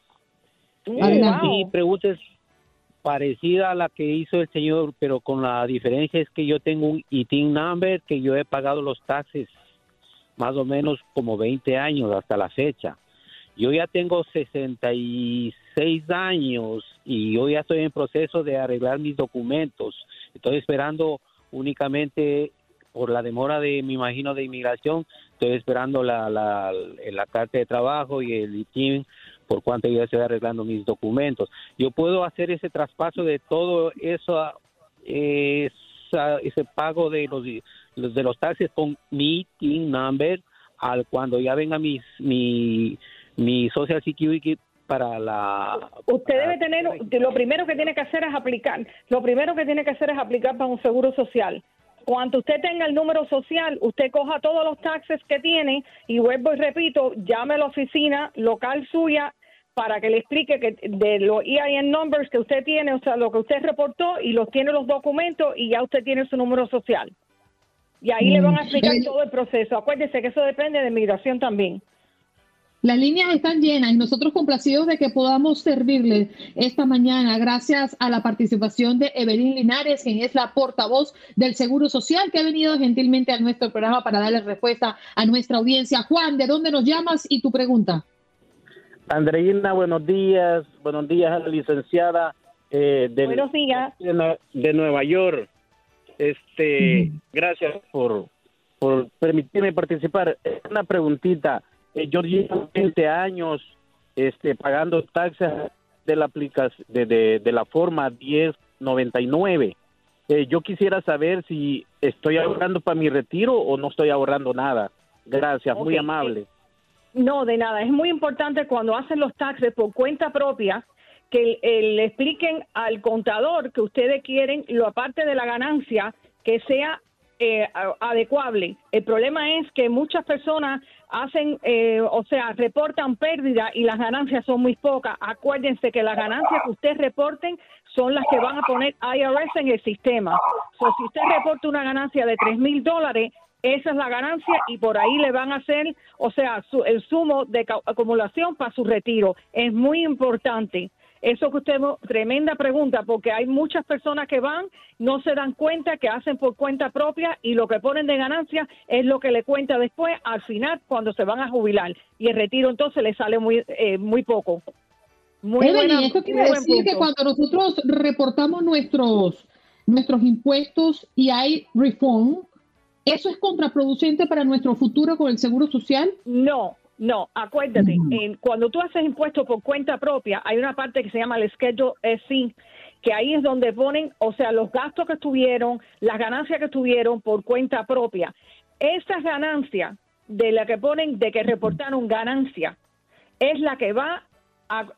Mi pregunta es parecida a la que hizo el señor, pero con la diferencia es que yo tengo un ITIN number que yo he pagado los taxes más o menos como 20 años hasta la fecha. Yo ya tengo 66 años y yo ya estoy en proceso de arreglar mis documentos. Estoy esperando únicamente por la demora de, me imagino, de inmigración, estoy esperando la, la, carta de trabajo y el ITIN por cuanto yo estoy arreglando mis documentos. Yo puedo hacer ese traspaso de todo eso, ese pago de los, de los taxes con mi ITIN number al cuando ya venga mis, mi, mi Social Security para la... Usted debe tener, lo primero que tiene que hacer es aplicar, lo primero que tiene que hacer es aplicar para un seguro social. Cuando usted tenga el número social, usted coja todos los taxes que tiene y vuelvo y repito, llame a la oficina local suya para que le explique que de los EIN numbers que usted tiene, o sea, lo que usted reportó y los tiene los documentos y ya usted tiene su número social. Y ahí le van a explicar mm. todo el proceso. Acuérdese que eso depende de migración también. Las líneas están llenas y nosotros complacidos de que podamos servirle esta mañana gracias a la participación de Evelyn Linares, quien es la portavoz del Seguro Social, que ha venido gentilmente a nuestro programa para darle respuesta a nuestra audiencia. Juan, ¿de dónde nos llamas y tu pregunta? Andreina, buenos días. Buenos días a la licenciada eh, de, buenos días. De, Nueva York. Este, Gracias por, por permitirme participar. Una preguntita. Eh, yo llevo 20 años este, pagando taxes de la aplicación de, de, la forma 1099. Eh, yo quisiera saber si estoy ahorrando para mi retiro o no estoy ahorrando nada. Gracias, muy amable. No, de nada. Es muy importante cuando hacen los taxes por cuenta propia que le expliquen al contador que ustedes quieren, lo aparte de la ganancia, que sea eh, adecuable. El problema es que muchas personas hacen, eh, o sea, reportan pérdida y las ganancias son muy pocas. Acuérdense que las ganancias que ustedes reporten son las que van a poner IRS en el sistema. So, si usted reporta una ganancia de tres mil dólares, esa es la ganancia y por ahí le van a hacer, o sea, el sumo de acumulación para su retiro. Es muy importante. Eso que usted, tremenda pregunta, porque hay muchas personas que van, no se dan cuenta que hacen por cuenta propia y lo que ponen de ganancia es lo que le cuenta después, al final, cuando se van a jubilar. Y el retiro entonces le sale muy, eh, muy poco. Muy esto quiere decir que cuando nosotros reportamos nuestros, nuestros impuestos y hay reform, ¿eso es contraproducente para nuestro futuro con el Seguro Social? No, no, acuérdate, cuando tú haces impuestos por cuenta propia, hay una parte que se llama el schedule S, que ahí es donde ponen, o sea, los gastos que tuvieron, las ganancias que tuvieron por cuenta propia. Esas ganancias de la que ponen, de que reportaron ganancia, es la que va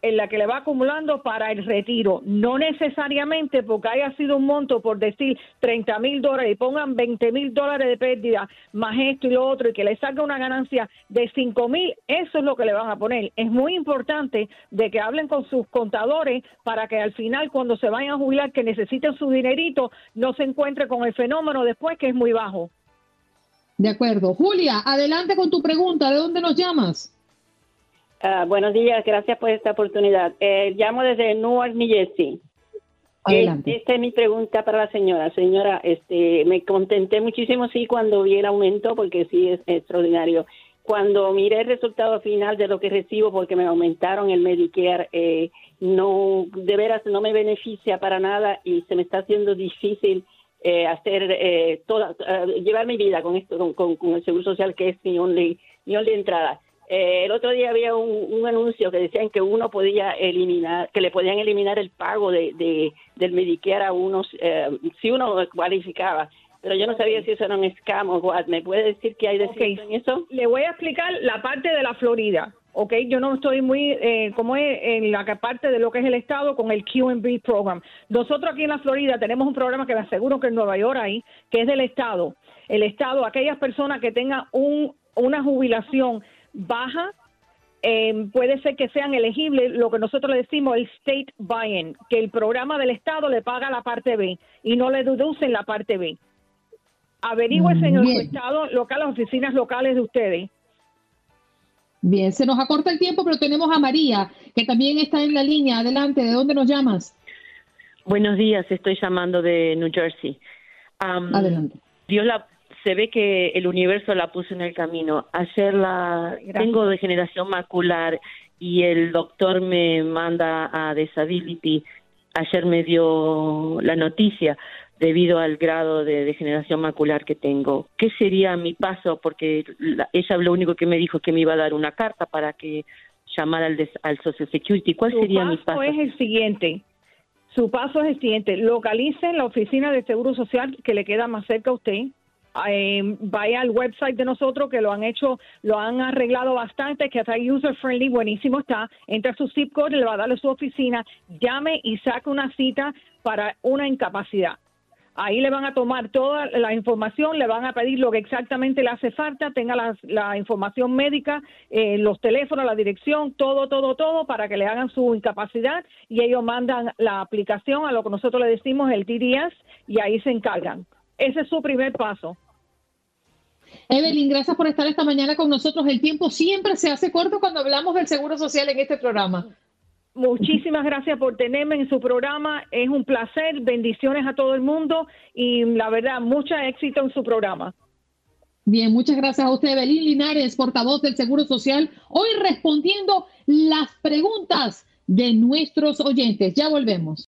en la que le va acumulando para el retiro. No necesariamente porque haya sido un monto, por decir 30 mil dólares y pongan 20 mil dólares de pérdida, más esto y lo otro, y que le salga una ganancia de 5 mil, eso es lo que le van a poner. Es muy importante de que hablen con sus contadores para que al final, cuando se vayan a jubilar, que necesiten su dinerito, no se encuentre con el fenómeno después que es muy bajo. De acuerdo. Julia, adelante con tu pregunta. ¿De dónde nos llamas? Ah, buenos días, gracias por esta oportunidad. Eh, llamo desde Newark, New Jersey. Adelante. Esta es mi pregunta para la señora. Señora, este, me contenté muchísimo, sí, cuando vi el aumento, porque sí es extraordinario. Cuando miré el resultado final de lo que recibo, porque me aumentaron el Medicare, eh, no, de veras no me beneficia para nada y se me está haciendo difícil eh, hacer eh, toda, eh, llevar mi vida con esto, con, con- con el seguro social que es mi only, mi only entrada. Eh, el otro día había un, un anuncio que decían que uno podía eliminar, que le podían eliminar el pago de, de- del Medicare a unos, eh, si uno cualificaba. Pero yo no sabía si eso era un scam o what. ¿Me puede decir qué hay de cierto en eso? Le voy a explicar la parte de la Florida, ¿ok? Yo no estoy muy, eh, como es en la parte de lo que es el Estado con el QB Program. Nosotros aquí en la Florida tenemos un programa que me aseguro que en Nueva York hay, que es del Estado. El Estado, aquellas personas que tengan un, una jubilación baja, eh, puede ser que sean elegibles lo que nosotros le decimos el state buy-in, que el programa del Estado le paga la parte B y no le deducen la parte B. Averígüese en el estado local, las oficinas locales de ustedes. Bien, se nos acorta el tiempo, pero tenemos a María, que también está en la línea. Adelante, ¿de dónde nos llamas? Buenos días, estoy llamando de New Jersey. Am, Adelante. Dios la, se ve que el universo la puso en el camino. Ayer la tengo degeneración macular y el doctor me manda a disability. Ayer me dio la noticia debido al grado de degeneración macular que tengo. ¿Qué sería mi paso? Porque la- ella lo único que me dijo es que me iba a dar una carta para que llamara al, des- al Social Security. ¿Cuál Su sería mi paso paso? es el siguiente. Su paso es el siguiente. Localice la oficina de Seguro Social que le queda más cerca a usted. Eh, vaya al website de nosotros que lo han hecho, lo han arreglado bastante, que está user friendly, buenísimo está. Entra a su zip code, le va a darle su oficina, llame y saque una cita para una incapacidad. Ahí le van a tomar toda la información, le van a pedir lo que exactamente le hace falta, tenga la, la información médica, eh, los teléfonos, la dirección, todo, todo, todo, para que le hagan su incapacidad y ellos mandan la aplicación a lo que nosotros le decimos el TDS y ahí se encargan. Ese es su primer paso. Evelyn, gracias por estar esta mañana con nosotros. El tiempo siempre se hace corto cuando hablamos del seguro social en este programa. Muchísimas gracias por tenerme en su programa. Es un placer. Bendiciones a todo el mundo y la verdad, mucho éxito en su programa. Bien, muchas gracias a usted, Evelyn Linares, portavoz del Seguro Social, hoy respondiendo las preguntas de nuestros oyentes. Ya volvemos.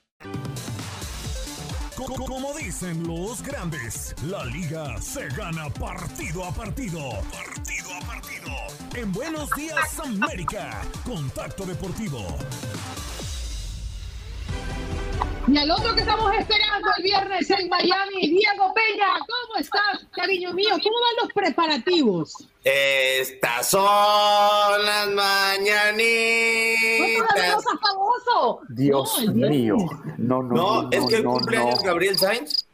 Dicen los grandes, la liga se gana partido a partido. Partido a partido. En Buenos Días América, Contacto Deportivo. Y al otro que estamos esperando el viernes en Miami, Diego Peña, ¿cómo estás, cariño mío? ¿Cómo van los preparativos? Estas son las No, todavía mañanitas. no estás famoso. Dios No, mío. No, no, No, no, es que el no, cumpleaños no. Gabriel Sainz.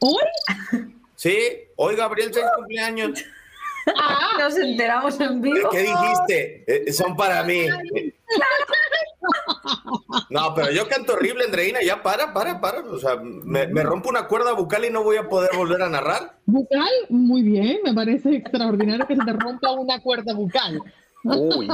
¿Hoy? Sí, hoy Gabriel Sainz cumpleaños. Nos enteramos en vivo. ¿Qué dijiste? Eh, son para mí. No, pero yo canto horrible, Andreina. Ya para, para, para. O sea, me, me rompo una cuerda bucal y no voy a poder volver a narrar. Bucal, muy bien, me parece extraordinario que se te rompa una cuerda bucal. Uy.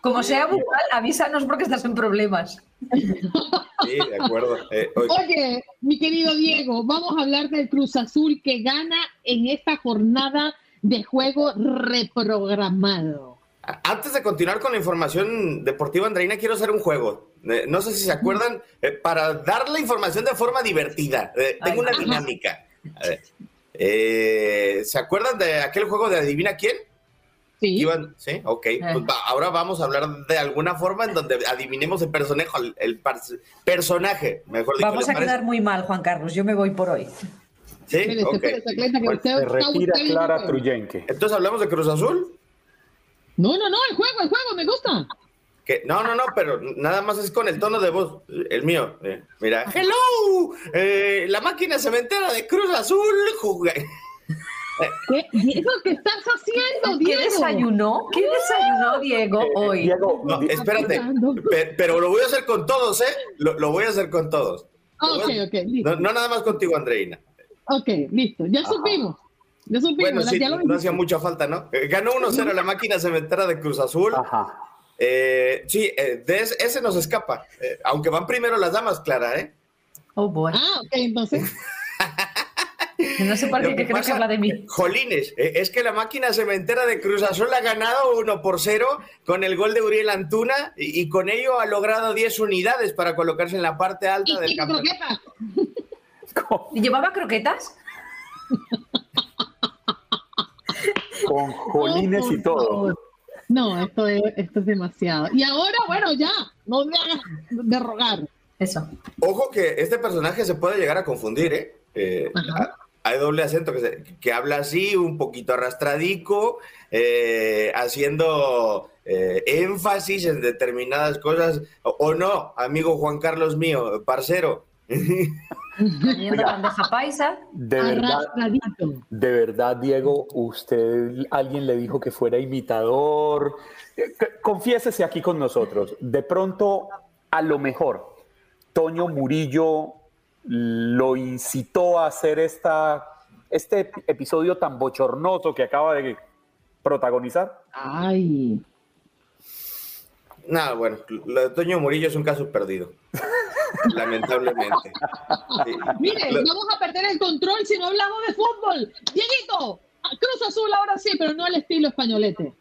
Como sea bucal, avísanos porque estás en problemas. Sí, de acuerdo. Eh, hoy- Oye, mi querido Diego, vamos a hablar del Cruz Azul que gana en esta jornada de juego reprogramado. Antes de continuar con la información deportiva, Andreina, quiero hacer un juego. Eh, no sé si se acuerdan, eh, para dar la información de forma divertida. Eh, tengo una dinámica. ¿Se acuerdan de aquel juego de Adivina quién? Sí. sí, ok. Pues ahora vamos a hablar de alguna forma en donde adivinemos el personaje, el, personaje, mejor dicho. Vamos a quedar muy mal, Juan Carlos. Yo me voy por hoy. Sí, ok. se retira Clara Truyenque. Entonces, ¿hablamos de Cruz Azul? No, no, no, el juego, el juego, me gusta. No, no, no, pero nada más es con el tono de voz, el mío. Eh, mira, hello, eh, la máquina cementera de Cruz Azul. ¿Qué, Diego, ¿qué estás haciendo, Diego? ¿Qué desayunó? ¿Qué desayunó Diego eh, hoy? Diego, no, espérate, pero lo voy a hacer con todos, ¿eh? Lo, voy a hacer con todos. Ok, ok, listo. No, nada más contigo, Andreina. Ok, listo, ya supimos. Ya supimos. Bueno, sí, no hacía mucha falta, ¿no? Eh, ganó 1-0 la máquina cementera de Cruz Azul. Ajá. Eh, sí, eh, de ese, nos escapa. aunque van primero las damas, Clara, ¿eh? Oh, boy. Ah, ok, entonces. (laughs) (laughs) no sé por qué que creo que habla de mí. Jolines, es que la máquina cementera de Cruz Azul ha ganado 1 por 0 con el gol de Uriel Antuna y, con ello ha logrado 10 unidades para colocarse en la parte alta del campeonato. ¿Y (laughs) llevaba croquetas? Con jolines y todo. No, esto es, esto es demasiado. Y ahora, bueno, ya, no me hagas de rogar. Eso. Ojo que este personaje se puede llegar a confundir, ¿eh? eh hay doble acento que, que, habla así, un poquito arrastradico, eh, haciendo eh, énfasis en determinadas cosas. O, no, amigo Juan Carlos mío, parcero. paisa. De verdad, de verdad, Diego, usted, alguien le dijo que fuera imitador. Eh, confiésese aquí con nosotros. De pronto, a lo mejor, Toño Murillo lo incitó a hacer esta, este episodio tan bochornoso que acaba de protagonizar. Ay. Nada, bueno, lo de Toño Murillo es un caso perdido. (laughs) Lamentablemente. Mire, vamos a perder el control si no hablamos de fútbol. Dieguito, Cruz Azul ahora sí, pero no al estilo españolete.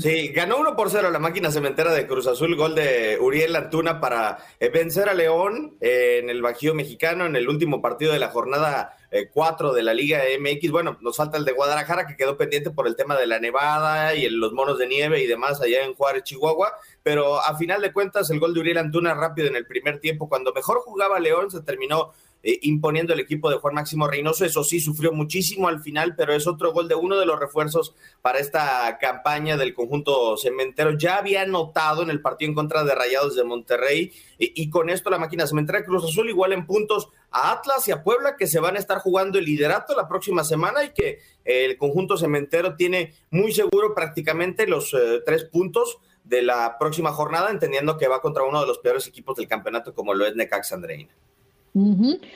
Sí, ganó 1 por 0 la máquina cementera de Cruz Azul, gol de Uriel Antuna para eh, vencer a León eh, en el Bajío mexicano en el último partido de la jornada 4 eh, de la Liga MX. Bueno, nos falta el de Guadalajara que quedó pendiente por el tema de la nevada y los monos de nieve y demás allá en Juárez, Chihuahua. Pero a final de cuentas, el gol de Uriel Antuna rápido en el primer tiempo, cuando mejor jugaba León, se terminó eh, imponiendo el equipo de Juan Máximo Reynoso. Eso sí, sufrió muchísimo al final, pero es otro gol de uno de los refuerzos para esta campaña del conjunto cementero. Ya había notado en el partido en contra de Rayados de Monterrey y, con esto la máquina cementera Cruz Azul igual en puntos a Atlas y a Puebla que se van a estar jugando el liderato la próxima semana y que el conjunto cementero tiene muy seguro prácticamente los eh, tres puntos de la próxima jornada, entendiendo que va contra uno de los peores equipos del campeonato como lo es Necax Andreina.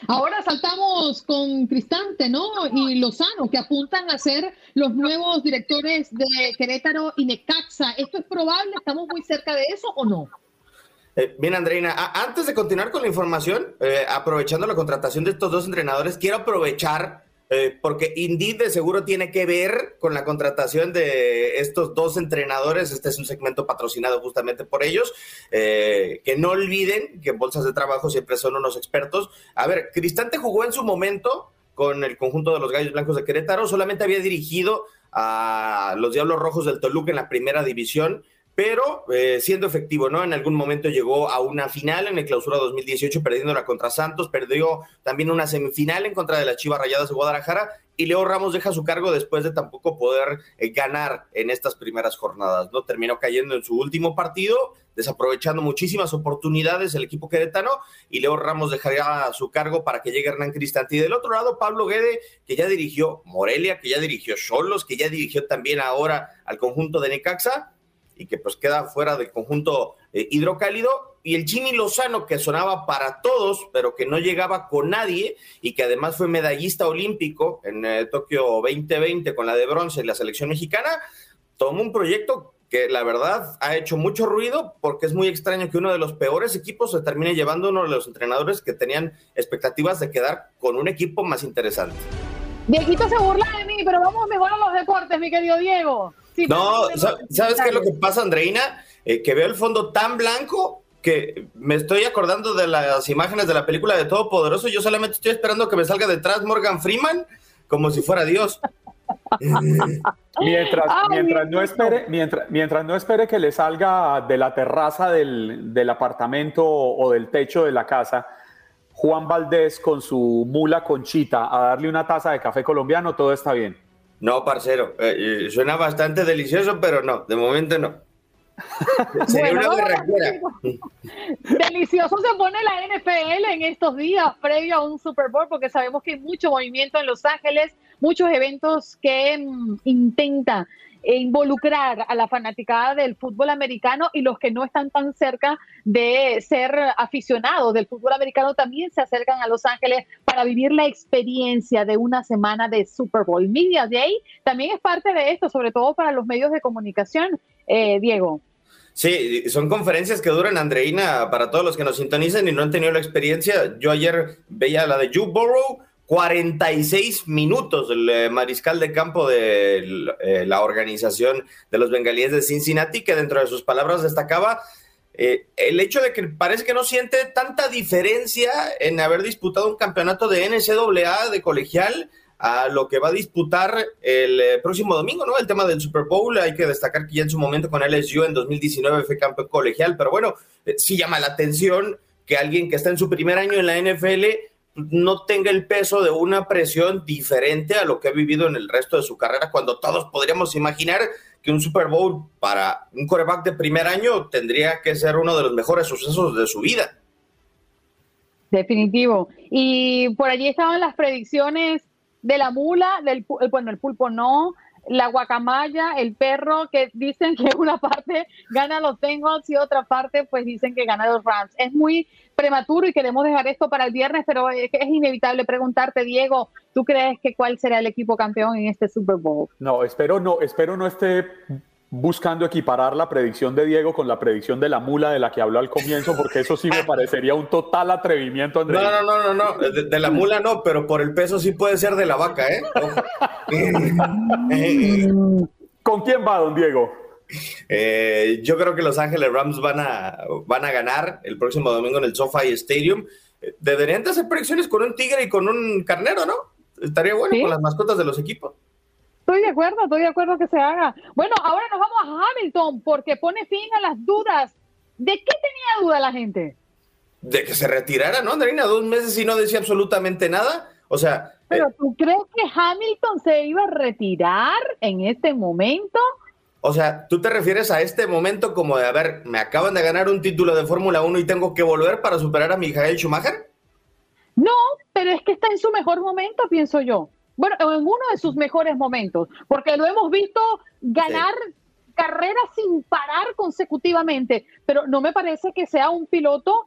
Ahora saltamos con Cristante, ¿no? Y Lozano, que apuntan a ser los nuevos directores de Querétaro y Necaxa. ¿Esto es probable? ¿Estamos muy cerca de eso o no? Eh, bien, Andreina, antes de continuar con la información, eh, aprovechando la contratación de estos dos entrenadores, quiero aprovechar eh, porque Indeed de seguro tiene que ver con la contratación de estos dos entrenadores. Este es un segmento patrocinado justamente por ellos. Eh, que no olviden que bolsas de trabajo siempre son unos expertos. A ver, Cristante jugó en su momento con el conjunto de los Gallos Blancos de Querétaro, solamente había dirigido a los Diablos Rojos del Toluca en la primera división pero eh, siendo efectivo, ¿no? En algún momento llegó a una final en el clausura 2018, perdiéndola contra Santos, perdió también una semifinal en contra de las Chivas Rayadas de Guadalajara, y Leo Ramos deja su cargo después de tampoco poder eh, ganar en estas primeras jornadas, ¿no? Terminó cayendo en su último partido, desaprovechando muchísimas oportunidades el equipo queretano, y Leo Ramos dejaría su cargo para que llegue Hernán Cristante. Y del otro lado, Pablo Guede, que ya dirigió Morelia, que ya dirigió Cholos, que ya dirigió también ahora al conjunto de Necaxa, y que pues queda fuera del conjunto eh, hidrocálido. Y el Jimmy Lozano, que sonaba para todos, pero que no llegaba con nadie y que además fue medallista olímpico en eh, Tokio 2020 con la de bronce en la selección mexicana, tomó un proyecto que la verdad ha hecho mucho ruido porque es muy extraño que uno de los peores equipos se termine llevando uno de los entrenadores que tenían expectativas de quedar con un equipo más interesante. Dieguito se burla de mí, pero vamos mejor a los deportes, mi querido Diego. Sí, No, ¿sabes qué es lo que pasa, Andreina? Eh, que veo el fondo tan blanco que me estoy acordando de las imágenes de la película de Todopoderoso. Yo solamente estoy esperando que me salga detrás Morgan Freeman como si fuera Dios. (laughs) Mientras, Ay, mientras, no espere, mientras, mientras no espere que le salga de la terraza del, del apartamento o del techo de la casa, Juan Valdés con su mula conchita a darle una taza de café colombiano, todo está bien. No, parcero, eh, eh, suena bastante delicioso, pero no, de momento no. (laughs) Sería Bueno, una. Delicioso se pone la NFL en estos días previo a un Super Bowl porque sabemos que hay mucho movimiento en Los Ángeles, muchos eventos que mm, intentan eh, involucrar a la fanaticada del fútbol americano y los que no están tan cerca de ser aficionados del fútbol americano también se acercan a Los Ángeles para vivir la experiencia de una semana de Super Bowl. Media Day también es parte de esto, sobre todo para los medios de comunicación, eh, Diego. Sí, son conferencias que duran, Andreina, para todos los que nos sintonizan y no han tenido la experiencia. Yo ayer veía la de Joe Burrow, 46 minutos, el eh, mariscal de campo de eh, la organización de los bengalíes de Cincinnati, que dentro de sus palabras destacaba eh, el hecho de que parece que no siente tanta diferencia en haber disputado un campeonato de NCAA de colegial a lo que va a disputar el próximo domingo, ¿no? El tema del Super Bowl, hay que destacar que ya en su momento con LSU en 2019 fue campeón colegial, pero bueno, sí llama la atención que alguien que está en su primer año en la NFL no tenga el peso de una presión diferente a lo que ha vivido en el resto de su carrera, cuando todos podríamos imaginar que un Super Bowl para un coreback de primer año tendría que ser uno de los mejores sucesos de su vida. Definitivo. Y por allí estaban las predicciones de la mula, del eh, bueno, el pulpo no, la guacamaya, el perro, que dicen que una (laughs) parte gana los Bengals y otra parte pues dicen que gana los Rams. Es muy prematuro y queremos dejar esto para el viernes, pero es, es inevitable preguntarte, Diego, ¿tú crees que cuál será el equipo campeón en este Super Bowl? No, espero no, espero no esté buscando equiparar la predicción de Diego con la predicción de la mula de la que habló al comienzo, porque eso sí me parecería un total atrevimiento, Andrés. No, no, no, no, no, de, de la mula no, pero por el peso sí puede ser de la vaca, ¿eh? (laughs) ¿Con quién va, don Diego? Eh, yo creo que Los Ángeles Rams van a, van a ganar el próximo domingo en el SoFi Stadium. Eh, Deberían de hacer predicciones con un tigre y con un carnero, ¿no? Estaría bueno Sí. con las mascotas de los equipos. Estoy de acuerdo, estoy de acuerdo que se haga. Bueno, ahora nos vamos a Hamilton porque pone fin a las dudas. ¿De qué tenía duda la gente? De que se retirara, ¿no, Andrina? Dos meses y no decía absolutamente nada. O sea, Pero ¿tú crees que Hamilton se iba a retirar en este momento? O sea, ¿tú te refieres a este momento como de, a ver, me acaban de ganar un título de Fórmula 1 y tengo que volver para superar a Michael Schumacher? No, pero es que está en su mejor momento, pienso yo. Bueno, en uno de sus mejores momentos, porque lo hemos visto ganar carreras sin parar consecutivamente, pero no me parece que sea un piloto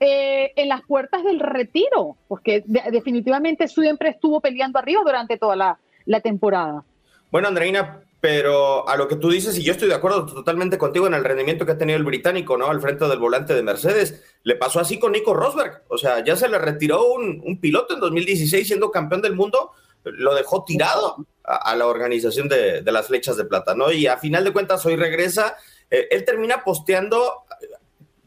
eh, en las puertas del retiro, porque de- definitivamente siempre estuvo peleando arriba durante toda la, la temporada. Bueno, Andreina, pero a lo que tú dices, y yo estoy de acuerdo totalmente contigo en el rendimiento que ha tenido el británico, ¿no? Al frente del volante de Mercedes. Le pasó así con Nico Rosberg. O sea, ya se le retiró un, piloto en 2016 siendo campeón del mundo, lo dejó tirado a, a la organización de, de las flechas de plata, ¿no? Y a final de cuentas hoy regresa. Eh, él termina posteando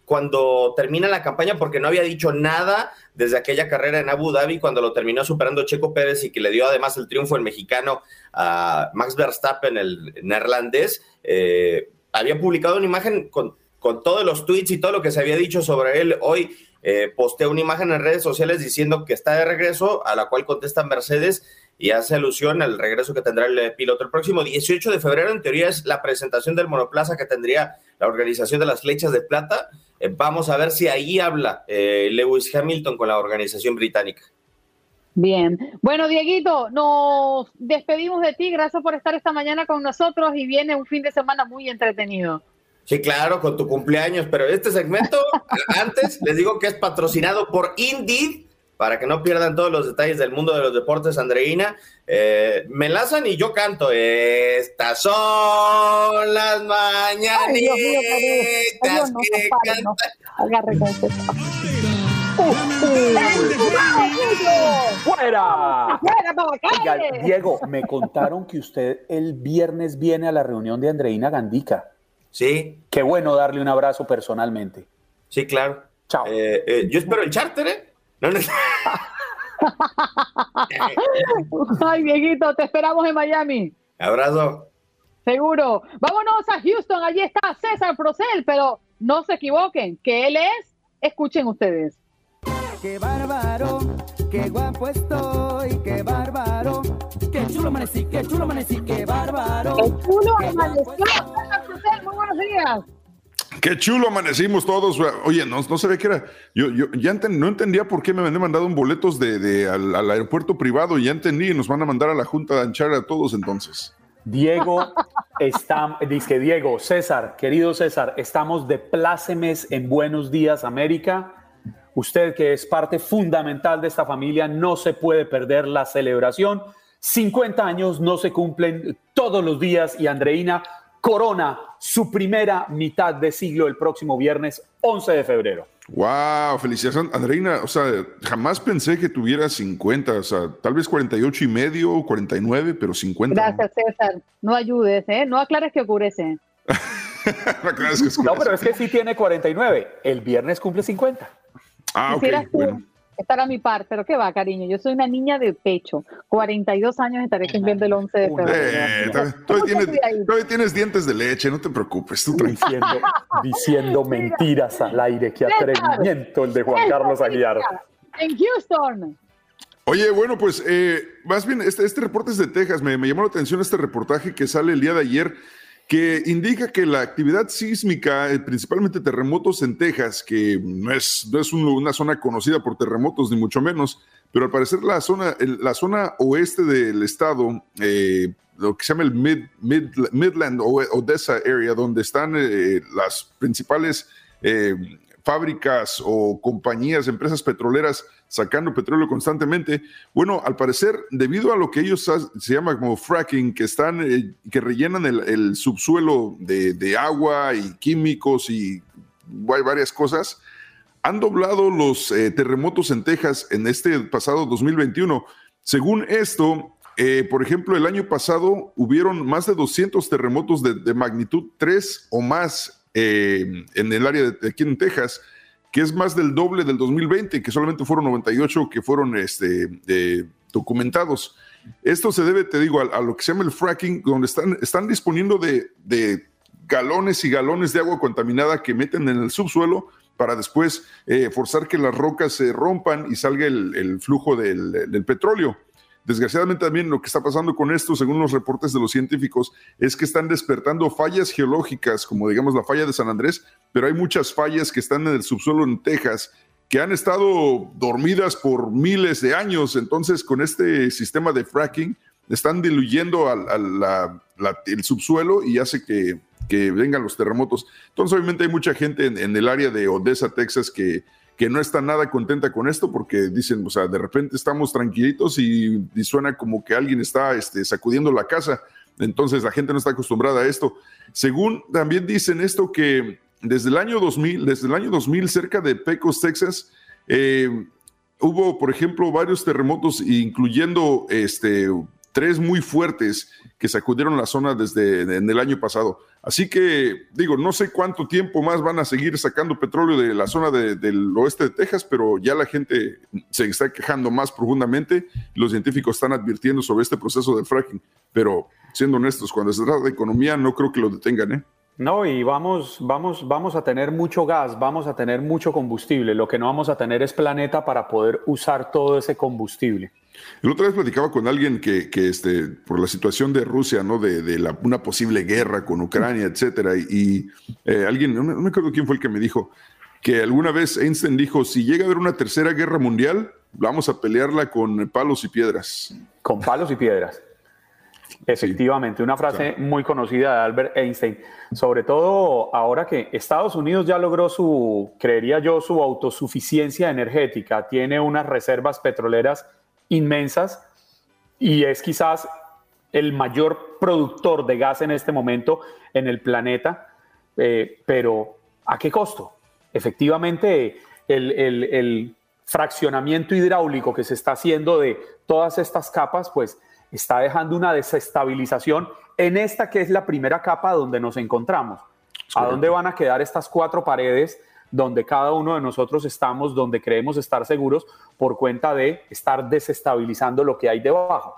cuando termina la campaña porque no había dicho nada desde aquella carrera en Abu Dhabi cuando lo terminó superando Checo Pérez y que le dio además el triunfo el mexicano a Max Verstappen, el neerlandés. Eh, había publicado una imagen con, todos los tweets y todo lo que se había dicho sobre él. Hoy eh, postea una imagen en redes sociales diciendo que está de regreso, a la cual contesta Mercedes y hace alusión al regreso que tendrá el eh, piloto. El próximo 18 de febrero, en teoría, es la presentación del monoplaza que tendría la organización de las flechas de plata. Eh, vamos a ver si ahí habla eh, Lewis Hamilton con la organización británica. Bien. Bueno, Dieguito, nos despedimos de ti. Gracias por estar esta mañana con nosotros y viene un fin de semana muy entretenido. Sí, claro, con tu cumpleaños, pero este segmento, (laughs) antes les digo que es patrocinado por Indeed, para que no pierdan todos los detalles del mundo de los deportes, Andreina. Eh, me enlazan y yo canto. Estas son las mañanitas Ay, Dios mío, Dios, que cantan. Agarre con ese- ¡Fuera! ¡Fuera para la! Diego, me contaron que usted el viernes viene a la reunión de Andreina Gandica. Sí. Qué bueno darle un abrazo personalmente. Sí, claro. Chao. Eh, eh, yo espero el charter, ¿eh? No, no. (laughs) Ay, viejito, te esperamos en Miami. Abrazo. Seguro. Vámonos a Houston. Allí está César Procel, pero no se equivoquen, que él es, escuchen ustedes. Qué bárbaro, qué guapo estoy, qué bárbaro. Qué chulo amanecí, qué chulo amanecí, qué bárbaro. ¡Qué chulo amaneció! César Procel, muy buenos días. Qué chulo amanecimos todos. Oye, no, no se ve que era. Yo, yo ya enten- no entendía por qué me habían mandado un boletos de, de- al, aeropuerto privado. Ya entendí, nos van a mandar a la Junta de Anchar a todos entonces. Diego, está, dice Diego, César, querido César, estamos de plácemes en Buenos Días América. Usted que es parte fundamental de esta familia, no se puede perder la celebración. 50 años no se cumplen todos los días y Andreina corona su primera mitad de siglo el próximo viernes 11 de febrero. Wow, felicidades, Andreina. O sea, jamás pensé que tuviera 50, o sea, tal vez 48 y medio, 49, pero 50. Gracias, César. No ayudes, ¿eh? No aclares que ocurece. La (laughs) clave es que es No, pero es que sí tiene 49. El viernes cumple 50. Ah, ok, bueno. Estar a mi par, pero qué va, cariño. Yo soy una niña de pecho. 42 años estaré cumpliendo el 11 de febrero. Eh, todavía, tienes, todavía tienes dientes de leche, no te preocupes, tú tranquilo. Diciendo, diciendo (laughs) mentiras al aire. Qué atrevimiento el de Juan Carlos Aguiar. En Houston. Oye, bueno, pues eh, más bien, este, este reporte es de Texas. Me, me llamó la atención este reportaje que sale el día de ayer, que indica que la actividad sísmica, eh, principalmente terremotos en Texas, que no es, no es un- una zona conocida por terremotos, ni mucho menos, pero al parecer la zona, la zona oeste del estado, eh, lo que se llama el Mid, Mid- Midland o Odessa Area, donde están eh, las principales fábricas o compañías, empresas petroleras sacando petróleo constantemente. Bueno, al parecer, debido a lo que ellos se llama como fracking, que están, eh, que rellenan el, el subsuelo de, agua y químicos y va- varias cosas, han doblado los eh, terremotos en Texas en este pasado 2021. Según esto, eh, por ejemplo, el año pasado hubieron más de 200 terremotos de, de magnitud 3 o más en el área de aquí en Texas, que es más del doble del 2020, que solamente fueron 98 que fueron este, documentados. Esto se debe, te digo, a, a lo que se llama el fracking, donde están, están disponiendo de, de galones y galones de agua contaminada que meten en el subsuelo para después eh, forzar que las rocas se rompan y salga el, flujo del petróleo. Desgraciadamente también lo que está pasando con esto, según los reportes de los científicos, es que están despertando fallas geológicas, como digamos la falla de San Andrés, pero hay muchas fallas que están en el subsuelo en Texas que han estado dormidas por miles de años. Entonces, con este sistema de fracking, están diluyendo al, el subsuelo y hace que, que vengan los terremotos. Entonces, obviamente hay mucha gente en, en el área de Odessa, Texas, que, que no está nada contenta con esto porque dicen, o sea, de repente estamos tranquilitos y, suena como que alguien está este, sacudiendo la casa. Entonces, la gente no está acostumbrada a esto. Según también dicen esto que desde el año 2000, desde el año 2000, cerca de Pecos, Texas, eh, hubo, por ejemplo, varios terremotos, incluyendo este, tres muy fuertes que sacudieron la zona desde en el año pasado. Así que, digo, no sé cuánto tiempo más van a seguir sacando petróleo de la zona de- del oeste de Texas, pero ya la gente se está quejando más profundamente. Los científicos están advirtiendo sobre este proceso del fracking. Pero, siendo honestos, cuando se trata de economía, no creo que lo detengan, ¿eh? No, y vamos, vamos, vamos a tener mucho gas, vamos a tener mucho combustible. Lo que no vamos a tener es planeta para poder usar todo ese combustible. El otra vez platicaba con alguien que, que, este, por la situación de Rusia, ¿no? De, de la- una posible guerra con Ucrania, etcétera. Y, eh, alguien, no me, no me acuerdo quién fue el que me dijo que alguna vez Einstein dijo: si llega a haber una tercera guerra mundial, vamos a pelearla con palos y piedras. Con palos y piedras. Efectivamente, una frase muy conocida de Albert Einstein, sobre todo ahora que Estados Unidos ya logró su, creería yo, su autosuficiencia energética, tiene unas reservas petroleras inmensas y es quizás el mayor productor de gas en este momento en el planeta, eh, pero ¿a qué costo? Efectivamente, el, el- el fraccionamiento hidráulico que se está haciendo de todas estas capas, pues está dejando una desestabilización en esta que es la primera capa donde nos encontramos. ¿A dónde van a quedar estas cuatro paredes donde cada uno de nosotros estamos, donde creemos estar seguros por cuenta de estar desestabilizando lo que hay debajo?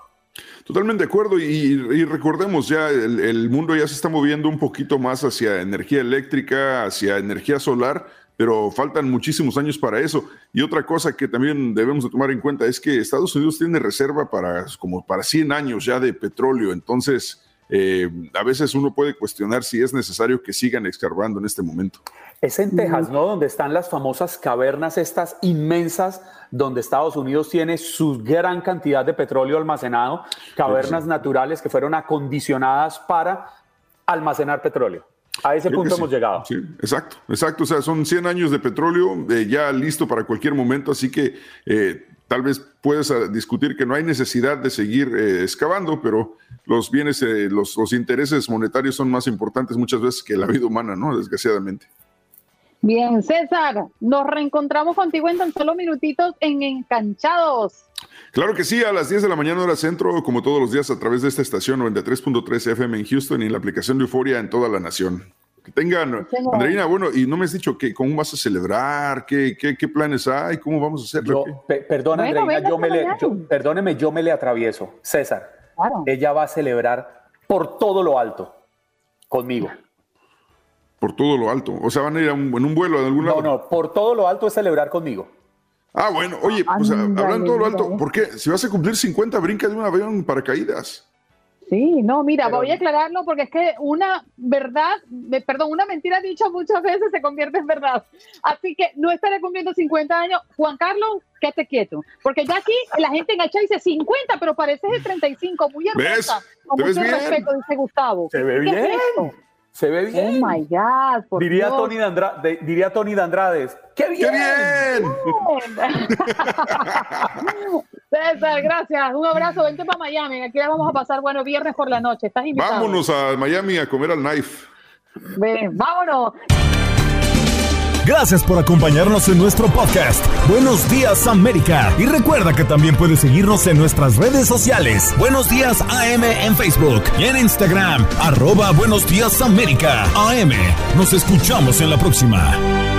Totalmente de acuerdo y, recordemos ya, el, mundo ya se está moviendo un poquito más hacia energía eléctrica, hacia energía solar, pero faltan muchísimos años para eso. Y otra cosa que también debemos de tomar en cuenta es que Estados Unidos tiene reserva para como para 100 años ya de petróleo, entonces eh, a veces uno puede cuestionar si es necesario que sigan escarbando en este momento. Es en Texas, ¿no? Donde están las famosas cavernas estas inmensas, donde Estados Unidos tiene su gran cantidad de petróleo almacenado, cavernas naturales que fueron acondicionadas para almacenar petróleo. A ese punto hemos llegado. Sí, exacto, exacto. O sea, son 100 años de petróleo eh, ya listo para cualquier momento, así que eh, tal vez puedes ah, discutir que no hay necesidad de seguir eh, excavando, pero los bienes, los, los intereses monetarios son más importantes muchas veces que la vida humana, ¿no? Desgraciadamente. Bien, César, nos reencontramos contigo en tan solo minutitos en Encanchados. Claro que sí, a las 10 de la mañana hora centro, como todos los días a través de esta estación 93.3 FM en Houston y en la aplicación de Euforia en toda la nación. Que tengan, Andreina, bueno, y no me has dicho que, cómo vas a celebrar, qué, qué, qué planes hay, cómo vamos a hacerlo. perdón, Andreina, yo me le, perdóneme, yo me le atravieso. César, ella va a celebrar por todo lo alto conmigo por todo lo alto. O sea, van a ir en un vuelo de algún lado. No, no, por todo lo alto es celebrar conmigo. Ah, bueno, oye, pues hablando todo lo alto, ¿por qué? Si vas a cumplir 50, brinca de un avión paracaídas. Sí, no, mira, voy a aclararlo porque es que una verdad, perdón, una mentira dicha muchas veces se convierte en verdad. Así que no estaré cumpliendo 50 años. Juan Carlos, quédate quieto. Porque ya aquí la gente enganchada dice 50, pero pareces de 35, muy hermosa. Con mucho respeto, dice Gustavo. Se ve bien. Se ve bien. Oh my God. diría, Tony de diría Tony de Andrades. ¡Qué bien! ¡Qué bien! (laughs) (laughs) (laughs) César, gracias. Un abrazo. Vente para Miami. Aquí la vamos a pasar, bueno, viernes por la noche. Estás invitado. Vámonos a Miami a comer al knife. Ven, vámonos. Gracias por acompañarnos en nuestro podcast. Buenos días América. Y recuerda que también puedes seguirnos en nuestras redes sociales. Buenos días AM en Facebook y en Instagram. Arroba Buenos días América. AM. Nos escuchamos en la próxima.